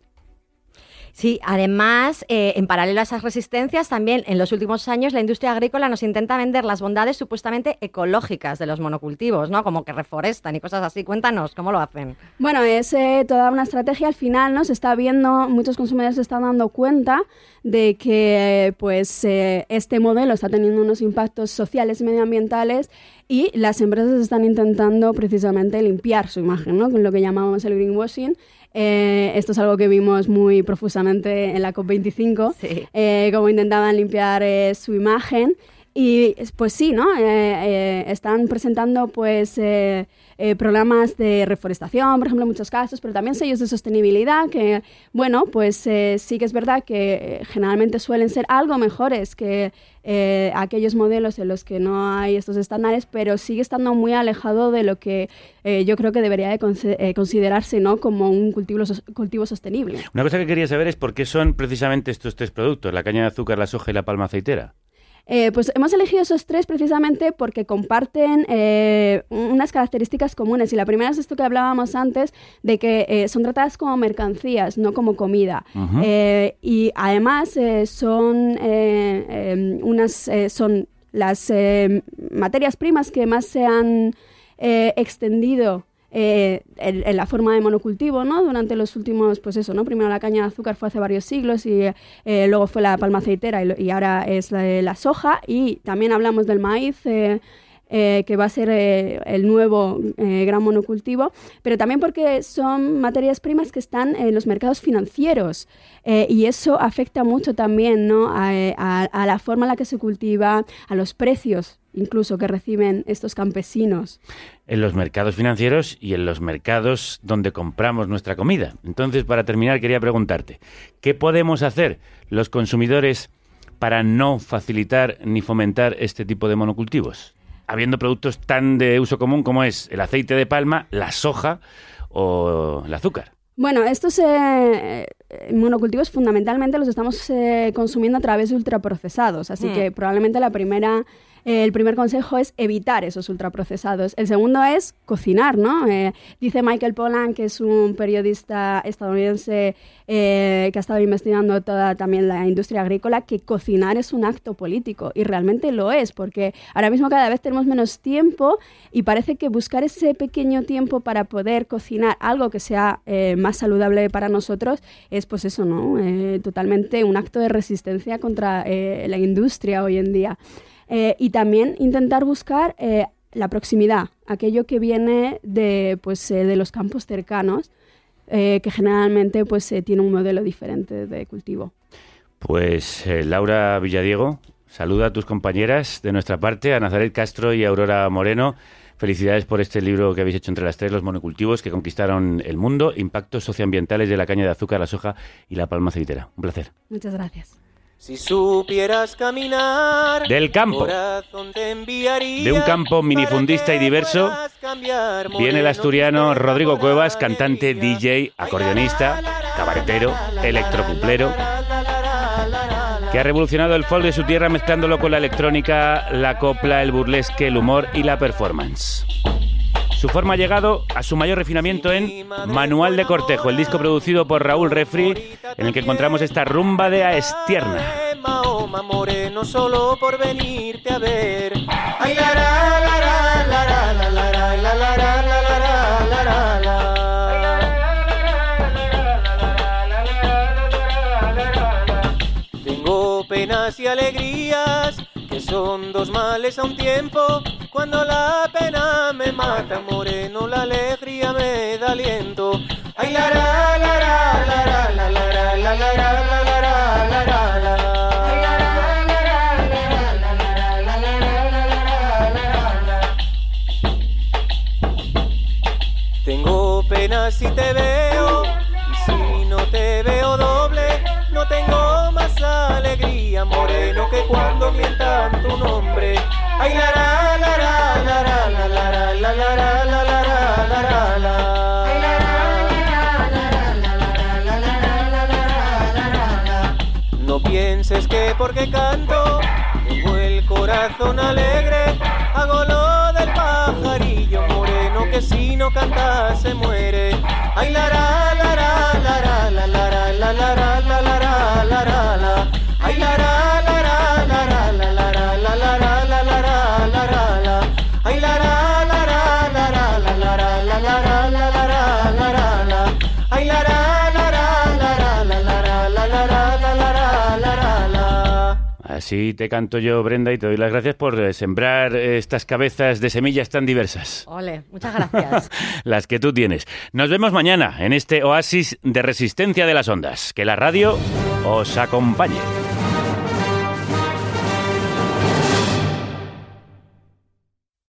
Sí, además, eh, en paralelo a esas resistencias, también en los últimos años la industria agrícola nos intenta vender las bondades supuestamente ecológicas de los monocultivos, ¿no? Como que reforestan y cosas así. Cuéntanos, ¿cómo lo hacen? Bueno, es eh, toda una estrategia. Al final, ¿no? Se está viendo, muchos consumidores se están dando cuenta de que, pues, eh, este modelo está teniendo unos impactos sociales y medioambientales y las empresas están intentando precisamente limpiar su imagen, ¿no? Con lo que llamamos el greenwashing. Eh, esto es algo que vimos muy profusamente en la COP25, eh, cómo intentaban limpiar eh, su imagen. Y pues sí, ¿no? Eh, eh, están presentando pues eh, eh, programas de reforestación, por ejemplo, en muchos casos, pero también sellos de sostenibilidad que, bueno, pues sí que es verdad que generalmente suelen ser algo mejores que aquellos modelos en los que no hay estos estándares, pero sigue estando muy alejado de lo que yo creo que debería de considerarse, ¿no? Como un cultivo, cultivo sostenible. Una cosa que quería saber es por qué son precisamente estos tres productos, la caña de azúcar, la soja y la palma aceitera. Eh, pues hemos elegido esos tres precisamente porque comparten eh, unas características comunes. Y la primera es esto que hablábamos antes, de que eh, son tratadas como mercancías, no como comida. Eh, y además son eh, eh, unas son las materias primas que más se han extendido eh, en, en la forma de monocultivo, ¿no? Durante los últimos, pues eso, ¿no? Primero la caña de azúcar fue hace varios siglos y eh, luego fue la palma aceitera y, y ahora es la, la soja y también hablamos del maíz. eh, eh, que va a ser eh, el nuevo eh, gran monocultivo, pero también porque son materias primas que están en los mercados financieros eh, y eso afecta mucho también ¿no? a, a- a la forma en la que se cultiva, a los precios incluso que reciben estos campesinos. En los mercados financieros y en los mercados donde compramos nuestra comida. Entonces, para terminar, quería preguntarte, ¿qué podemos hacer los consumidores para no facilitar ni fomentar este tipo de monocultivos? Habiendo productos tan de uso común como es el aceite de palma, la soja o el azúcar. Bueno, estos eh, eh, monocultivos fundamentalmente los estamos eh, consumiendo a través de ultraprocesados, así Hmm. que probablemente la primera, el primer consejo es evitar esos ultraprocesados. El segundo es cocinar, ¿no? Eh, dice Michael Pollan, que es un periodista estadounidense eh, que ha estado investigando toda también la industria agrícola, que cocinar es un acto político y realmente lo es, porque ahora mismo cada vez tenemos menos tiempo y parece que buscar ese pequeño tiempo para poder cocinar algo que sea eh, más saludable para nosotros es pues eso, ¿no? Totalmente un acto de resistencia contra la industria hoy en día. Eh, y también intentar buscar eh, la proximidad, aquello que viene de, pues, eh, de los campos cercanos, eh, que generalmente pues, eh, tiene un modelo diferente de cultivo. Pues eh, Laura Villadiego, saluda a tus compañeras de nuestra parte, a Nazaret Castro y a Aurora Moreno. Felicidades por este libro que habéis hecho entre las tres, Los monocultivos que conquistaron el mundo, impactos socioambientales de la caña de azúcar, la soja y la palma aceitera. Un placer. Muchas gracias. Si supieras caminar, Del campo. De un campo minifundista y diverso, viene el asturiano Rodrigo Cuevas, cantante, DJ, acordeonista, cabaretero, electrocuplero, que ha revolucionado el folk de su tierra mezclándolo con la electrónica, la copla, el burlesque, el humor y la performance. Su forma ha llegado a su mayor refinamiento en Manual de Cortejo, el disco producido por Raúl Refri, en el que encontramos esta rumba de Aestierna. Solo por venirte a ver. Tengo penas y alegrías, que son dos males a un tiempo cuando la pena me mata, moreno, la alegría me da aliento. Ay, la la la la la la la la la la la la la Tengo pena si te veo y si no te veo doble, no tengo más alegría, moreno, que cuando mientan tu nombre. No pienses que porque canto tengo el corazón alegre, hago lo del pajarillo moreno que si no canta se muere. Ay la la la la Así te canto yo, Brenda, y te doy las gracias por eh, sembrar eh, estas cabezas de semillas tan diversas. Ole, muchas gracias. las que tú tienes. Nos vemos mañana en este oasis de resistencia de las ondas. Que la radio os acompañe.